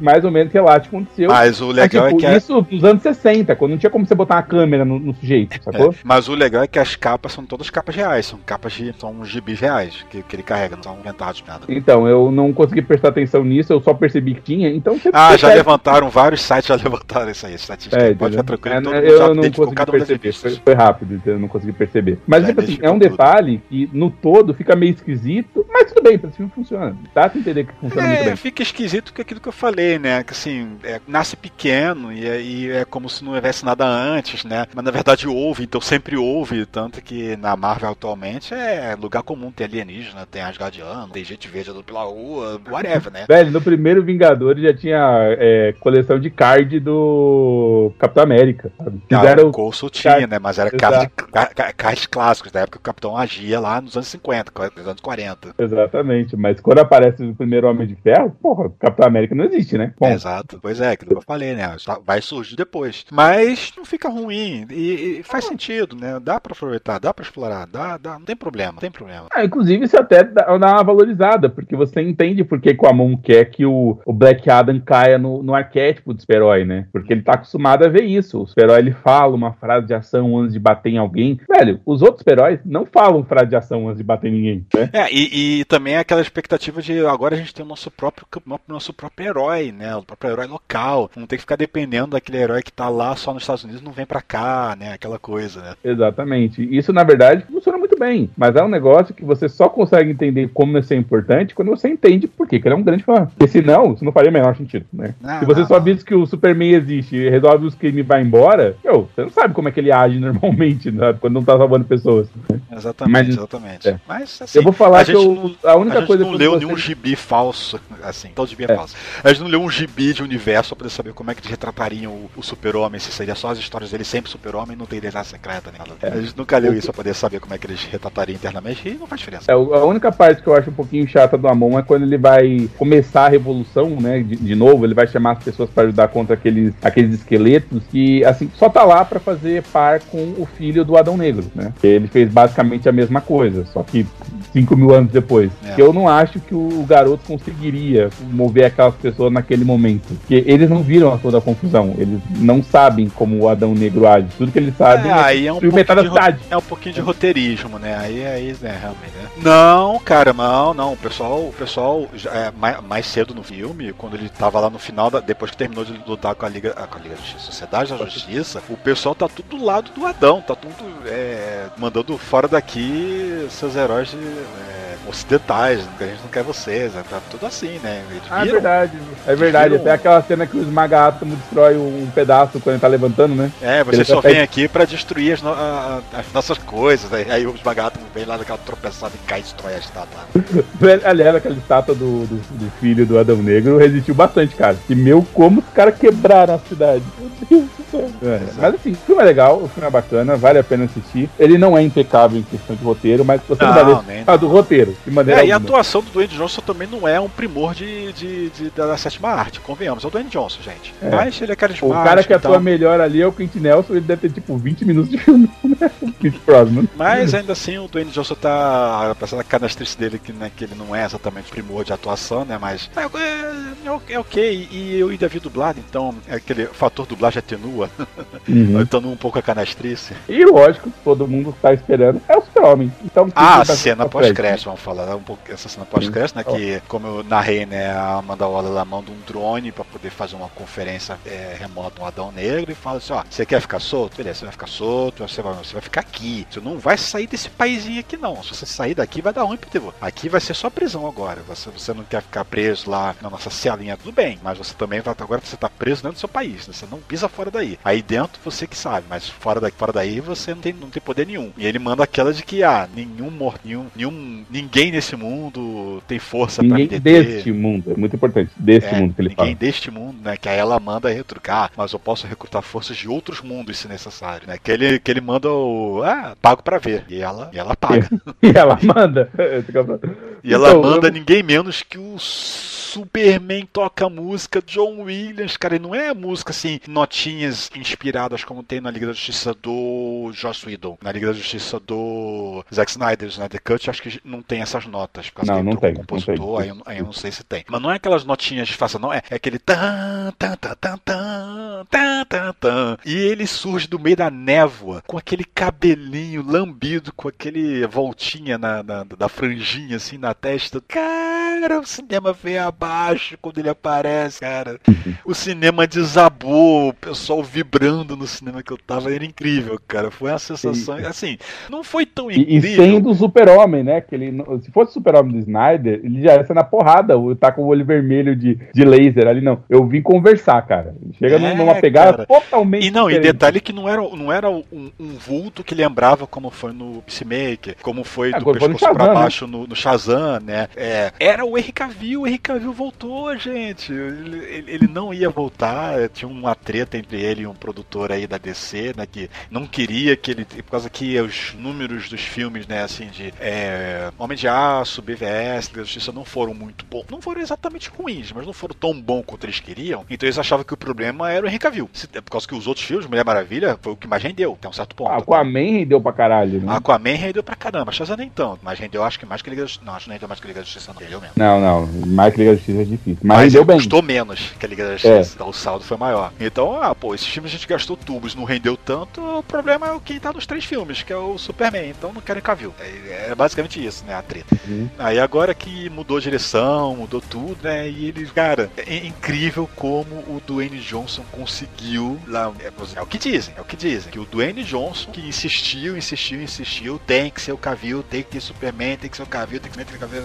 mais ou menos relate o que aconteceu. Mas o legal Mas, tipo, é que. Isso nos anos 60, quando não tinha como você botar uma câmera no, no sujeito, sacou? É, mas o legal é que as capas são todas capas reais, são capas de. são gibis reais que, que ele carrega, não são inventados nada. Então, eu não consegui prestar atenção nisso, eu só percebi que tinha, então você Ah, já levantaram, vários sites já levantaram isso aí, estatística. É, Pode ficar tranquilo, É, todo mundo eu não consegui perceber, foi, foi rápido, então eu não consegui perceber. Mas, Já tipo assim, é um tudo. detalhe que no todo fica meio esquisito, mas tudo bem, esse filme funciona. Pra entender que funciona muito É, bem. fica esquisito que aquilo que eu falei, né? Que assim, é, nasce pequeno e aí é como se não houvesse nada antes, né? Mas na verdade houve, então sempre houve. Tanto que na Marvel atualmente é lugar comum, tem alienígena, tem Asgardiano, tem gente verde andando pela rua, whatever, né? Velho, no primeiro Vingadores já tinha é, coleção de card do Capitão América, sabe? Ah, o Coulson tinha, card- né? Mas era cards, de, ca- ca- cards clássicos, da época que o Capitão agia lá nos anos 50, nos anos 40. Exatamente, mas quando aparece o primeiro Homem de Ferro, porra, Capitão América não existe, né? Bom, Exato, pois é, aquilo que eu falei, né? Vai surgir depois. Mas não fica ruim e, e faz sentido, né? Dá pra aproveitar, dá pra explorar, dá, dá, não tem problema, não tem problema. Ah, inclusive, isso até dá, dá uma valorizada, porque você entende por que que o Amon quer que o, o Black Adam caia no, no arquétipo do super-herói, né? Porque ele tá acostumado a ver isso. O super-herói ele fala uma frase de ação antes de bater em alguém. Velho, os outros super-heróis não falam frase de ação antes de bater em ninguém, né? É, e, e também aquela expectativa de agora a gente tem o nosso próprio, nosso próprio herói, né? O próprio herói local. Não tem que ficar dependendo daquele herói que tá lá só nos Estados Unidos não vem pra cá, né? Aquela coisa, né? Exatamente. Isso, na verdade, funciona bem. Mas é um negócio que você só consegue entender como isso é importante quando você entende por que que ele é um grande fã. Porque senão, isso não faria o menor sentido, né? Não, Se você não, só não. que o Superman existe, resolve os crimes e vai embora, meu, você não sabe como é que ele age normalmente, né? Quando não tá salvando pessoas. Exatamente, Mas- exatamente. é. Mas assim, Eu vou falar a que gente eu- não, a única a gente coisa não que leu nenhum gibi falso, assim, todo gibi é, É. falso. A gente não leu um gibi de universo pra poder saber como é que eles retratariam o, o super-homem, se seria só as histórias dele sempre super-homem, não tem identidade secreta nem nada. É. A gente nunca leu isso pra poder saber como é que eles retratariam internamente e não faz diferença. É, a única parte que eu acho um pouquinho chata do Amon é quando ele vai começar a revolução, né? De, de novo, ele vai chamar as pessoas para ajudar contra aqueles, aqueles esqueletos que, assim, só tá lá pra fazer par com o filho do Adão Negro, né? Ele fez basicamente a mesma coisa, só que 5 mil anos depois. É. Eu não acho que o garoto conseguiria mover aquelas pessoas naquele momento. Porque eles não viram a toda a confusão, eles não sabem como o Adão Negro age. Tudo que eles sabem É, aí é um metade da pouquinho de ro- cidade. É um pouquinho de roteirismo, né? Aí, aí, né, realmente, né? Não, cara, não, não. O pessoal, o pessoal é, mais, mais cedo no filme, quando ele tava lá no final, da- depois que terminou de lutar com a Liga, ah, com a Liga da Justiça, Sociedade da Justiça, o pessoal tá tudo do lado do Adão, tá tudo é, mandando fora daqui seus heróis de, é, ocidentais, que a gente não quer vocês, né? tá tudo assim, né? Ah, é verdade. É verdade. Até aquela cena que o esmaga átomo destrói um pedaço quando ele tá levantando, né? É, você Ele só pede- aqui pra destruir as, no- as nossas coisas. Aí, aí os bagatos vem lá daquela tropeçada e cai e destrói a estátua. Aliás, aquela estátua do, do, do filho do Adão Negro resistiu bastante, cara. E meu, como os caras quebraram a cidade. Meu Deus do céu. É, mas assim, o filme é legal, o filme é bacana, vale a pena assistir. Ele não é impecável em questão de roteiro, mas você não, Não, vai ver nem- por causa do roteiro, de maneira É, e a alguma. atuação do Dwayne Johnson também não é um primor de, de, de- da sétima arte, convenhamos. É o Dwayne Johnson, gente. É. Mas ele é carismático. O cara que atua melhor ali é o Quentin Nelson, ele deve ter tipo 20 minutos de filme, né? O. Mas ainda assim o Dwayne Johnson tá. Apesar da canastrice dele, que, né, que ele não é exatamente primor de atuação, né? Mas é, é, é ok- é. E eu ainda vi dublado, então é aquele fator dublagem atenua, Uhum. então um pouco a canastrice. E lógico, todo mundo tá esperando, é o super-homem. Então, Ah, a tá- cena tá pós-crédito, vamos falar um pouco essa cena pós-crédito, né? Que, como eu narrei, né, a Amanda Waller ela manda um drone pra poder fazer uma conferência é, remota no Adão Negro e fala assim: ó, você quer ficar solto? Beleza, você vai ficar solto, você vai, você vai ficar aqui. Você não vai sair desse paísinho aqui, não. Se você sair daqui, vai dar ruim pro teu. Aqui vai ser só prisão agora. Você, você não quer ficar preso lá na nossa celinha, tudo bem, mas você também vai. Agora você tá preso dentro do seu país, né? Você não pisa fora daí. Aí dentro você que sabe, mas fora daqui, fora daí você não tem, não tem poder nenhum. E ele manda aquela de que, ah, nenhum nenhum, nenhum, ninguém nesse mundo tem força Ninguém pra me deter. deste mundo, é muito importante, deste É, mundo que ele ninguém fala. deste mundo, né? Que aí ela manda retrucar, mas eu posso recrutar forças de outros mundos se necessário, né? Que ele, que ele manda o. Ah, pago pra ver. E ela, e ela paga. E ela manda. E ela Então, manda eu- ninguém menos que o Superman toca a música John Williams, cara, e não é música assim, notinhas inspiradas como tem na Liga da Justiça do Joss Whedon, na Liga da Justiça do Zack Snyder, Snyder Cut, acho que não tem essas notas, por causa não, não tem, compositor, não tem. Aí, eu, aí eu não sei se tem. Mas não é aquelas notinhas de faça, não, é, é aquele tan, tan, tan, tan, tan, tan, tan, tan, e ele surge do meio da névoa, com aquele cabelinho lambido, com aquele voltinha na, na da franjinha assim na testa. Cara, o cinema veio abaixo quando ele aparece, cara. O cinema desabou, o pessoal vibrando no cinema que eu tava, era incrível, cara. Foi uma sensação, e, assim, não foi tão incrível. E, sendo o super-homem, né? Que ele, se fosse o super-homem do Snyder, ele já ia ser na porrada, tá com o olho vermelho de, de laser ali, não. Eu vim conversar, cara. Chega é, numa pegada cara. totalmente E não, diferente. e detalhe que não era, não era um, um, vulto que lembrava como foi no Peacemaker, como foi é, do pescoço Shazam, pra né? baixo né? no, no Shazam, né? É, era o Henry Cavill, o Henry Cavill voltou, gente. Ele, ele, não ia voltar, tinha uma treta entre ele e um produtor aí da DC, né? Que não queria que ele. Por causa que os números dos filmes, né, assim, de é, Homem de Aço, BVS, da Justiça não foram muito bons. Não foram exatamente ruins, mas não foram tão bons quanto eles queriam. Então eles achavam que o problema era o Henry Cavill. É por causa que os outros filmes, Mulher Maravilha, foi o que mais rendeu, até um certo ponto. Aquaman rendeu pra caralho, né? Aquaman rendeu pra caramba, Shazam nem tanto, mas rendeu acho que mais que Liga da Justiça. Não, acho que não rendeu mais que Liga da Justiça, não. Rendeu mesmo. Não, não, mais que Liga da Justiça é difícil. Mas, mas rendeu bem. Custou menos que a Liga da Justiça, é. então o saldo foi maior. Então, ah, pô, esses filmes a gente gastou tubos, não rendeu tanto, o problema é o que tá nos três filmes, que é o Superman, então não querem Cavill. É, é basicamente isso, né, a treta. Uhum. Aí agora que mudou a direção, mudou tudo, né, e eles, cara, é incrível como o Dwayne Johnson conseguiu lá, é, é o que dizem, é o que dizem, que o Dwayne Johnson que insistiu, insistiu, insistiu, tem que ser o Cavill, tem que ter Superman, tem que ser o Cavill, tem que ser o Cavill,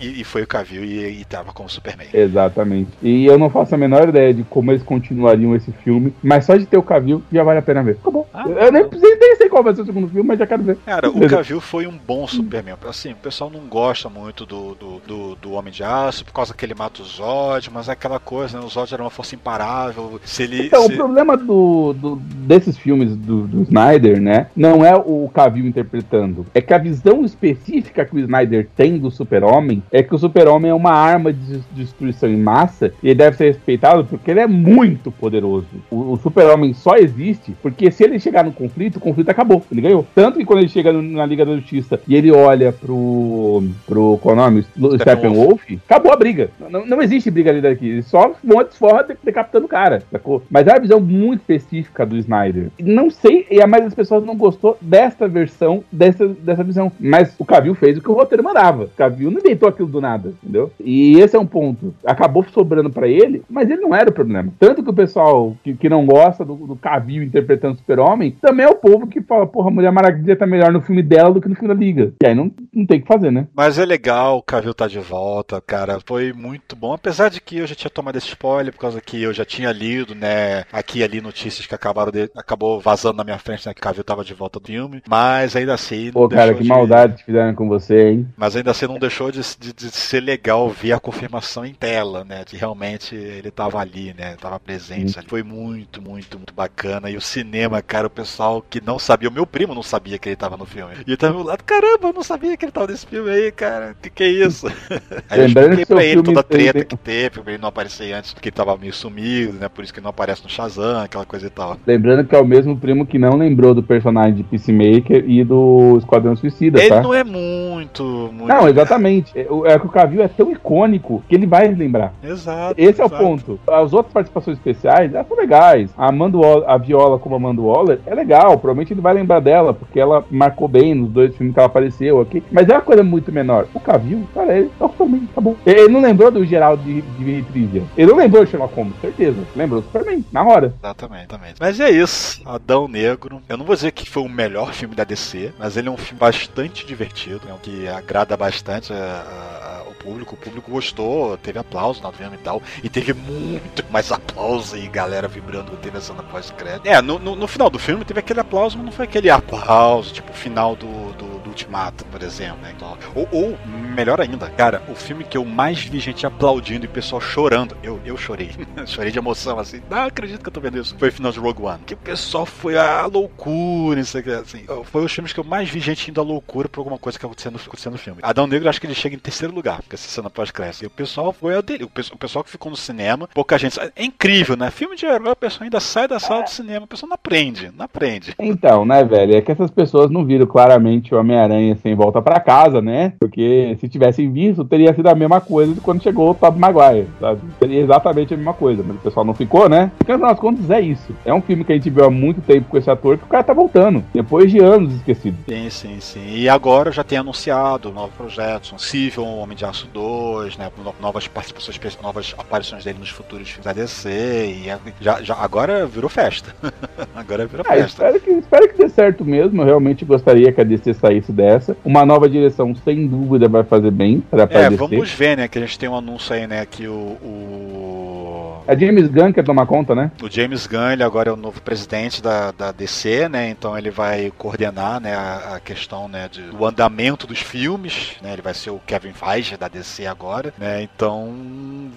e, e foi o Cavill e, e tava como Superman. Exatamente. E eu não faço a menor ideia de como eles continuariam esse filme, mas só de ter o Cavill já vale a pena ver. Acabou. Ah, eu nem, nem sei qual vai ser o segundo filme, mas já quero ver. Cara, o Cavill foi um bom Superman. Assim, o pessoal não gosta muito do, do, do, do Homem de Aço por causa que ele mata o Zod, mas é aquela coisa, né? O Zod era uma força imparável. Se ele, então, se... o problema do, do, desses filmes do, do Snyder, né? Não é o Cavill interpretando. É que a visão específica que o Snyder tem do Super-Homem é que o Super-Homem é uma arma de destruição em massa e ele deve ser respeitado porque ele é muito poderoso. O, o Super-Homem só existe porque se ele chegar no conflito, o conflito acabou. Ele ganhou. Tanto que quando ele chega na Liga da Justiça e ele olha pro. pro qual é o nome? Steppenwolf, acabou a briga. Não, não existe briga ali daqui. Só um desforra decapitando o cara, sacou? Mas é uma visão muito específica do Snyder. Não sei, e a maioria das pessoas não gostou desta versão, dessa, dessa visão. Mas o Cavill fez o que o roteiro mandava. O Cavill não inventou aquilo do nada, entendeu? E esse é um ponto. Acabou sobrando para ele, mas ele não era o problema. Tanto que o pessoal que, que não gosta do, do Cavill interpretando o Super-Homem, também é o povo que fala, porra, a Mulher Maravilha tá melhor no filme dela do que no filme da Liga. E aí não, não tem o que fazer, né? Mas é legal, o Cavill tá de volta, cara. Foi muito bom. Apesar de que eu já tinha tomado esse spoiler, por causa que eu já tinha lido, né, aqui e ali notícias que acabaram de, acabou vazando na minha frente, né, que o Cavill tava de volta do filme. Mas ainda assim. Pô, cara, que de... maldade fizeram com você, hein? Mas ainda assim não deixou de, de, de, ser legal ver a confirmação em tela, né? De realmente ele tava ali, né? Tava presente. Hum. Foi muito, muito, muito bacana. E o cinema, cara, o pessoal que não sabia, o meu primo não sabia que ele tava no filme. E ele tava do lado, caramba, eu não sabia que ele tava nesse filme aí, cara. Que que é isso? aí eu expliquei pra ele toda a treta tem... que teve, pra ele não aparecer antes, porque ele tava meio sumido, né? Por isso que ele não aparece no Shazam, aquela coisa e tal. Lembrando que é o mesmo primo que não lembrou do personagem de Peacemaker e do Esquadrão Suicida, ele tá? não é muito, muito... Não, exatamente. É, é que o Cavill é tão icônico que ele vai lembrar. Exato. Esse exato. é o ponto. As outras participações especiais, elas são legais. A, Amanda a Viola como Amanda Waller é legal. Provavelmente ele vai lembrar dela, porque ela marcou bem nos dois filmes que ela apareceu aqui. Mas é uma coisa muito menor. O Cavill, cara, ele é o Superman, acabou. Ele não lembrou do Geraldo de, de. Ele não lembrou do Sherlock Holmes, certeza. Lembrou do Superman, na hora. Exatamente, exatamente. Mas é isso. Adão Negro. Eu não vou dizer que foi o melhor filme da DC, mas ele é um filme bastante divertido, é um que agrada bastante a, a, público. O público gostou, teve aplauso na filme e tal. E teve muito mais aplauso e galera vibrando teve a cena pós-crédito. É, no, no, no, final do filme teve aquele aplauso, mas não foi aquele aplauso, tipo, final do, do Ultimato, por exemplo. Né? Então, ou, ou, melhor ainda, cara, o filme que eu mais vi gente aplaudindo e pessoal chorando, eu, eu chorei. chorei de emoção, assim, não acredito que eu tô vendo isso. Foi o final de Rogue One. Que o pessoal foi a loucura, isso aqui, assim. Foi os filmes que eu mais vi gente indo à loucura por alguma coisa que aconteceu no, no filme. Adão Negro, acho que ele chega em terceiro lugar, porque essa cena pós-crédito. E o pessoal foi a dele. O pessoal, que ficou no cinema, pouca gente. É incrível, né? Filme de herói, a pessoa ainda sai da sala do cinema, a pessoa não aprende, não aprende. Então, né, velho? É que essas pessoas não viram claramente o Homem-Aranha sem volta para casa, né? Porque se tivessem visto, teria sido a mesma coisa de quando chegou o Tobey Maguire, sabe? Seria exatamente a mesma coisa, mas o pessoal não ficou, né? Porque afinal das contas é isso. É um filme que a gente viu há muito tempo com esse ator que o cara tá voltando, depois de anos esquecido. Sim, sim, sim. E agora já tem anunciado novos projetos, um Civil, um Homem de Aço 2, né? Novas participações, novas aparições dele nos futuros filmes da DC. E é, já, já, agora virou festa. agora virou ah, festa. Espero que, espero que dê certo mesmo. Eu realmente gostaria que a DC saísse dessa. Uma nova direção, sem dúvida, vai fazer bem para a É, vamos ver, né? Que a gente tem um anúncio aí, né? Que o, o... É James Gunn que tomar conta, né? O James Gunn, ele agora é o novo presidente da, da DC, né? Então ele vai coordenar, né, a, a questão, né, de, do andamento dos filmes, né? Ele vai ser o Kevin Feige da DC agora, né? Então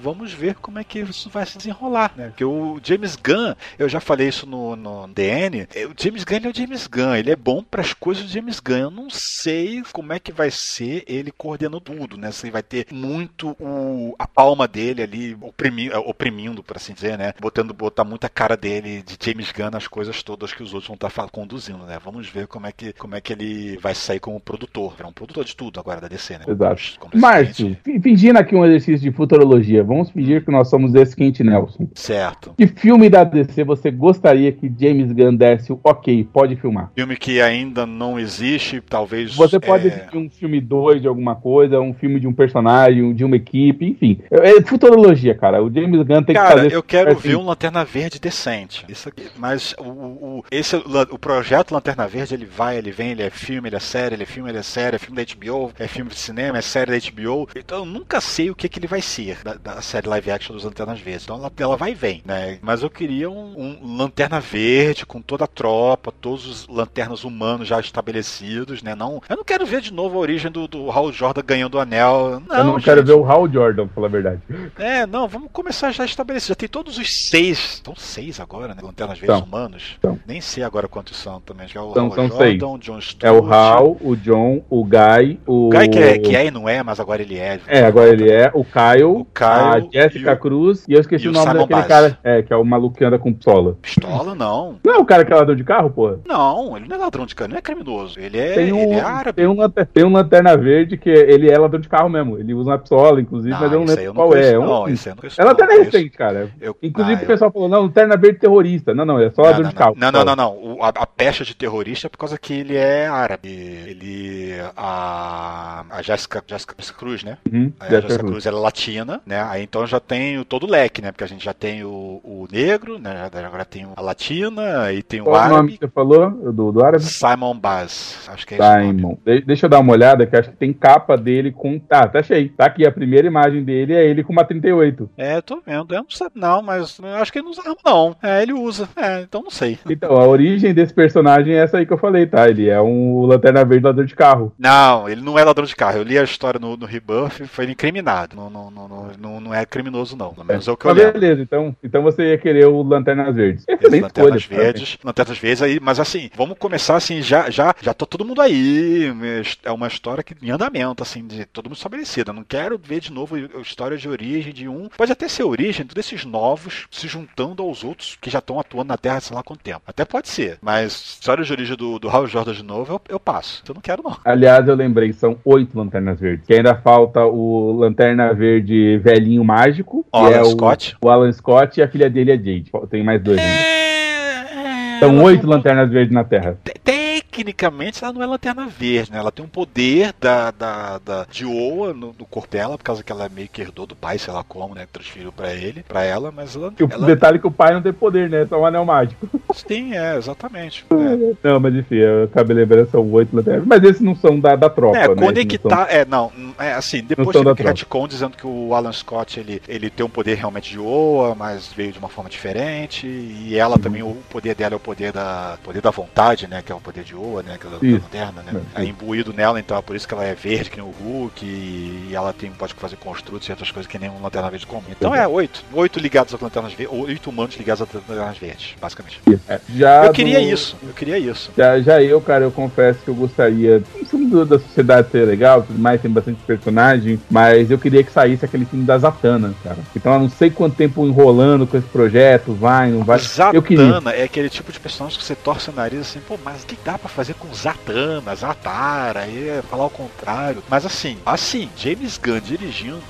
vamos ver como é que isso vai se desenrolar, né? Porque o James Gunn, eu já falei isso no, no DN, é, o James Gunn é o James Gunn, ele é bom para as coisas do James Gunn. Eu não sei como é que vai ser ele coordenando tudo, né? Se vai ter muito o, a palma dele ali oprimi, oprimindo, por assim dizer, né? Botando botar muita cara dele de James Gunn nas coisas todas que os outros vão estar tá conduzindo, né? Vamos ver como é que como é que ele vai sair como produtor. É um produtor de tudo agora da DC, né? Exato. Márcio, fingindo aqui um exercício de futurologia, vamos fingir que nós somos esse Kent Nelson. Certo. Que filme da DC você gostaria que James Gunn desse o ok, pode filmar? Filme que ainda não existe, talvez. Você pode é... assistir um filme 2 de alguma coisa, um filme de um personagem, de uma equipe, enfim. É, é futurologia, cara. O James Gunn tem cara, fazer. Eu quero ver um Lanterna Verde decente. Isso aqui. Mas o, o, esse, o projeto Lanterna Verde, ele vai, ele vem, ele é filme, ele é série, ele é filme, ele é série, é filme da HBO, é filme de cinema, é série da HBO. Então eu nunca sei o que, que ele vai ser da, da série live action dos Lanternas Verdes. Então ela, ela vai e vem, né? Mas eu queria um, um Lanterna Verde com toda a tropa, todos os lanternas humanos já estabelecidos, né? Não, eu não quero ver de novo a origem do, do Hal Jordan ganhando o anel. Não, eu não gente. quero ver o Hal Jordan, pra falar a verdade. É, não, vamos começar já estabelecido. Já tem todos os seis. Estão seis agora, né? Lanternas Verdes então, humanos. Então. Nem sei agora quantos são também. Que é o então, Hal são Jordan, seis. John Stewart. É o Hal, o John, o Guy, o. O Guy que é, que é e não é, mas agora ele é. É, agora ele é. O Kyle, o Kyle a Jessica Cruz e eu esqueci o nome Simon daquele Bass. cara, é, que é o maluco que anda com pistola. Pistola, não. Não é o cara que é ladrão de carro, pô? Não, ele não é ladrão de carro, não é criminoso. Ele é, tem um, ele é árabe. Tem um, tem um lanterna verde que ele é ladrão de carro mesmo. Ele usa uma pistola, inclusive, não, mas eu não lembro qual é. é. Um, não, esse eu não conheço, é lanterna não, recente, cara. Eu, inclusive ah, o pessoal eu... falou, não, lanterna verde terrorista. Não, não, é só ladrão de carro. Não, não, não, não. O, a, a pecha de terrorista é por causa que ele é árabe. Ele. A, a Jessica, Jessica Cruz, né? Uhum, a Jessica Cruz ela é latina, né? Aí então já tem todo o leque, né? Porque a gente já tem o, o negro, né? Agora tem a latina e tem o Qual árabe. Qual nome que você falou do, do árabe? Simon Bass. Acho que é Simon. De deixa eu dar uma olhada, que acho que tem capa dele com. Ah, tá achei. Tá aqui, a primeira imagem dele é ele com uma 38. É, tô vendo. Eu não sei, não, mas acho que ele não usa não. É, ele usa. É, então não sei. Então, a origem desse personagem é essa aí que eu falei, tá? Ele é um lanterna verde ladrão de carro. Não, ele não é ladrão de carro. Eu li a história no, no Rebuff e foi incriminado. Não, não, não, não, não é criminoso, não. Pelo menos é, é o que eu li. Beleza, então, então você ia querer o Lanternas Verdes. Excelente Lanternas escolha, Verdes. Lanternas Verdes aí, mas assim, vamos começar assim, já, já, já tá todo mundo aí. É uma história que em andamento, assim, de todo mundo estabelecido. Eu não quero ver de novo a história de origem de um. Pode até ser origem de desses novos se juntando aos outros que já estão atuando na Terra sei lá quanto tempo. Até pode ser. Mas história de origem do, do Hal Jordan de novo, eu, eu passo. Eu não quero, não. Aliás, eu lembrei, são oito lanternas verdes. Que ainda falta o Lanterna Verde velhinho mágico. O Alan é Scott. O, o, Alan Scott e a filha dele é Jade. Tem mais dois ainda. É... São oito lanternas verdes na Terra. Tecnicamente ela não é lanterna verde, né? Ela tem um poder da, da, da de Oa no, no, corpo dela, por causa que ela é meio que herdou do pai, sei lá como, né? Transferiu pra ele, pra ela, mas ela. O ela... detalhe é que o pai não tem poder, né? É só um anel mágico. Sim, é, exatamente. É. Não, mas enfim, eu acabei lembrando, são oito lanternas. Mas esses não são da, da tropa. É, né? conectar. São... É, não. É assim, depois teve aquele retcon dizendo que o Alan Scott ele, ele tem um poder realmente de Oa, mas veio de uma forma diferente. E ela uhum. também, o poder dela é o poder da, poder da vontade, né? Que é o poder de Oa né? Aquela lanterna, né? É, imbuído nela, então é por isso que ela é verde, que nem o Hulk, e ela tem, pode fazer construtos e outras coisas que nem um Lanterna Verde comum. Então é oito. Oito ligados às Lanternas Verdes, oito humanos ligados às Lanternas Verdes, basicamente. É, já eu queria isso, eu queria isso. Já, já eu, cara, eu confesso que eu gostaria. O filme da sociedade ser legal, tudo mais, tem bastante personagem, mas eu queria que saísse aquele filme da Zatanna, cara. Então eu não sei quanto tempo enrolando com esse projeto, vai, não vai. Zatanna eu queria. é aquele tipo de personagem que você torce o nariz assim, pô, mas o que dá pra fazer com Zatanna, Zatara, e é falar o contrário. Mas assim, assim, James Gunn dirigindo,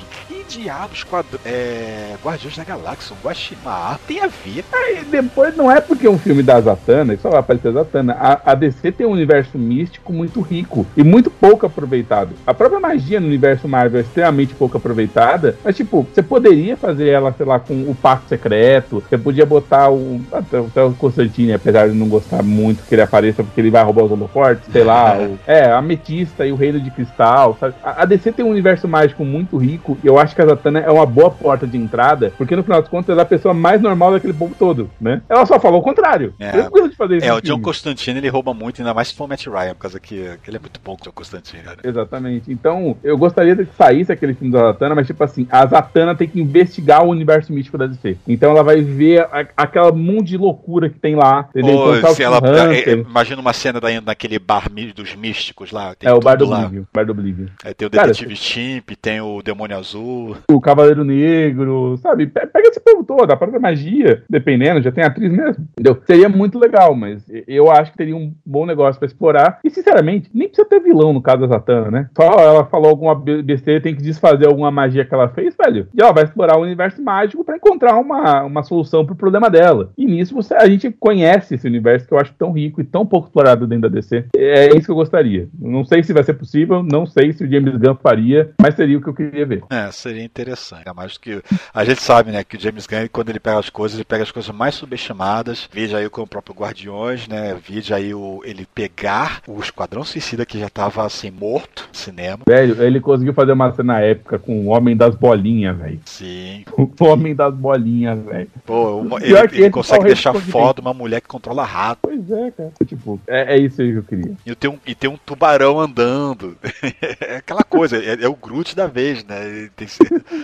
diabos quadro, é, Guardiões da Galáxia, um Guaximar, tem a ver. Aí depois não é porque é um filme da Zatanna, que só vai aparecer Zatanna. A, a DC tem um universo místico muito rico e muito pouco aproveitado. A própria magia no universo Marvel é extremamente pouco aproveitada, mas tipo, você poderia fazer ela, sei lá, com o Pacto Secreto, você podia botar o, até, até o Constantine, apesar de não gostar muito que ele apareça porque ele vai roubar os holofortes, sei lá, o, é, a Ametista e o Reino de Cristal, sabe? A, a DC tem um universo mágico muito rico e eu acho que a Zatanna é uma boa porta de entrada, porque no final das contas ela é a pessoa mais normal daquele povo todo, né? Ela só falou o contrário. É, Tranquilo de fazer isso. É, o John Constantine ele rouba muito, ainda mais se for o Matt Ryan, por causa que, que ele é muito pouco, o John Constantine, cara. Exatamente. Então, eu gostaria que saísse aquele filme da Zatanna, mas tipo assim, a Zatanna tem que investigar o universo místico da DC. Então ela vai ver a, aquela mundo de loucura que tem lá, entendeu? Pô, então, se ela, é, imagina uma cena da, daquele bar dos místicos lá. é, o bar do Oblívio. Bar do Oblívio. É, tem o Detetive Chimp, tem o Demônio Azul. O Cavaleiro Negro, sabe? Pega esse povo todo, a própria magia, dependendo, já tem atriz mesmo, entendeu? Seria muito legal, mas eu acho que teria um bom negócio para explorar. E, sinceramente, nem precisa ter vilão no caso da Zatanna, né? Só ela falou alguma besteira, tem que desfazer alguma magia que ela fez, velho. E ela vai explorar o universo mágico para encontrar uma, uma solução pro problema dela. E nisso você, a gente conhece esse universo que eu acho tão rico e tão pouco explorado dentro da DC. É isso que eu gostaria. Não sei se vai ser possível, não sei se o James Gunn faria, mas seria o que eu queria ver. É, seria interessante. Ainda mais que a gente sabe, né, que o James Gunn, quando ele pega as coisas, ele pega as coisas mais subestimadas. Veja aí com o próprio Guardiões, né? Veja aí o, ele pegar o Esquadrão Suicida que já estava assim, morto no cinema. Velho, ele conseguiu fazer uma cena épica com o Homem das Bolinhas, velho. Sim. O Homem das Bolinhas, velho. Pô, uma, ele, ele consegue deixar foda uma mulher que controla rato. Pois é, cara. Tipo, é, é isso aí que eu queria. E tem um, e tem um tubarão andando. é aquela coisa, é, é, o Groot da vez, né?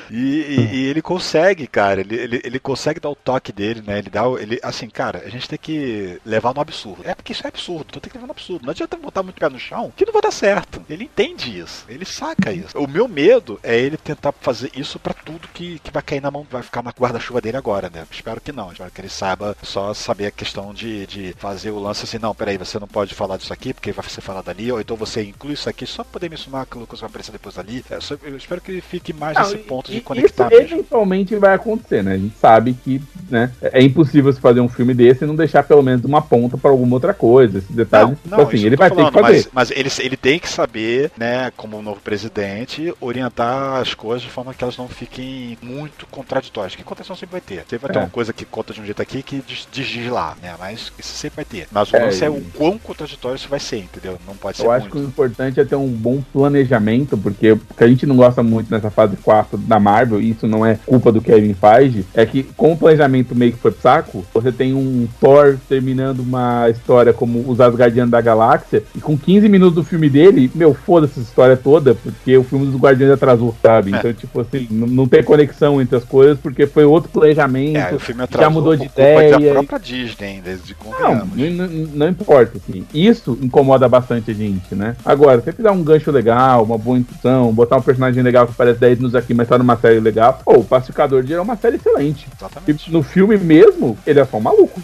E, e, e, ele consegue, cara. Ele, ele, ele consegue dar o toque dele, né? Ele dá. Ele, assim, cara, a gente tem que levar no absurdo. É porque isso é absurdo, então tem que levar no absurdo. Não adianta botar muito pé no chão, que não vai dar certo. Ele entende isso. Ele saca isso. O meu medo é ele tentar fazer isso para tudo que, que vai cair na mão, vai ficar na guarda-chuva dele agora, né? Espero que não. Espero que ele saiba só saber a questão de, de fazer o lance assim, não, peraí, você não pode falar disso aqui, porque vai ser falado ali, ou então você inclui isso aqui só pra poder mencionar aquilo que vai aparecer depois ali. É, só, eu espero que ele fique mais nesse ponto de conectar. Isso mesmo. eventualmente vai acontecer, né? A gente sabe que né, é impossível se fazer um filme desse e não deixar pelo menos uma ponta para alguma outra coisa. Esse detalhe, não, não, assim, ele vai falando, ter que fazer. Mas, mas ele, ele tem que saber, né, como novo presidente, orientar as coisas de forma que elas não fiquem muito contraditórias. Que contradição sempre vai ter. Sempre vai ter é. uma coisa que conta de um jeito aqui que diz, diz lá, né? Mas isso sempre vai ter. Mas o é, lance é o quão contraditório isso vai ser, entendeu? Não pode ser Eu acho que o importante é ter um bom planejamento, porque o que a gente não gosta muito nessa fase 4 da Marvel, e isso não é culpa do Kevin Feige, é que com o planejamento meio que foi pro saco, você tem um Thor terminando uma história como os Asgardianos da Galáxia, e com 15 minutos do filme dele, meu, foda-se essa história toda, porque o filme dos Guardiões atrasou, sabe? É. Então, tipo assim, não, não tem conexão entre as coisas, porque foi outro planejamento, é, o filme atrasou, já mudou de ideia. da própria Disney, desde não, não, não importa, assim. Isso incomoda bastante a gente, né? Agora, se você dar um gancho legal, uma boa intuição, botar um personagem legal que aparece 10 minutos aqui, mas tá numa série legal, pô, o Pacificador de é uma série excelente. Exatamente. E no filme mesmo, ele é só um maluco.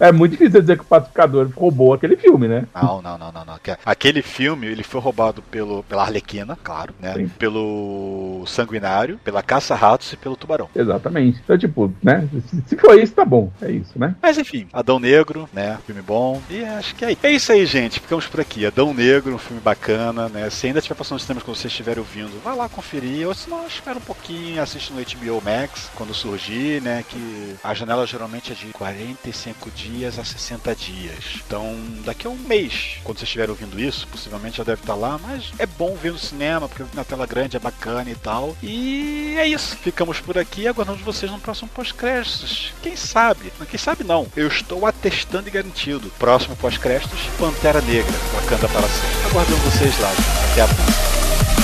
É muito difícil dizer que o Pacificador roubou aquele filme, né? Não, não, não, não, não. Aquele filme, ele foi roubado pelo, pela Arlequina, claro, né? Sim. Pelo Sanguinário, pela Caça-Ratos e pelo Tubarão. Exatamente. Então, tipo, né? Se for isso, tá bom. É isso, né? Mas enfim, Adão Negro, né? Filme bom. E acho que é, é isso aí, gente. Ficamos por aqui. Adão Negro, um filme bacana, né? Se ainda estiver passando nos cinemas quando vocês estiverem ouvindo, vai lá conferir. Ou se não, então espera um pouquinho, assiste no HBO Max quando surgir, né? Que a janela geralmente é de 45 dias a 60 dias. Então, daqui a um mês, quando vocês estiverem ouvindo isso, possivelmente já deve estar lá, mas é bom ver no cinema, porque na tela grande é bacana e tal. E é isso. Ficamos por aqui aguardamos vocês no próximo pós-créditos. Quem sabe? Quem sabe não. Eu estou atestando e garantido. Próximo pós-créditos, Pantera Negra, Wakanda para sempre. Aguardando vocês lá. Até a próxima.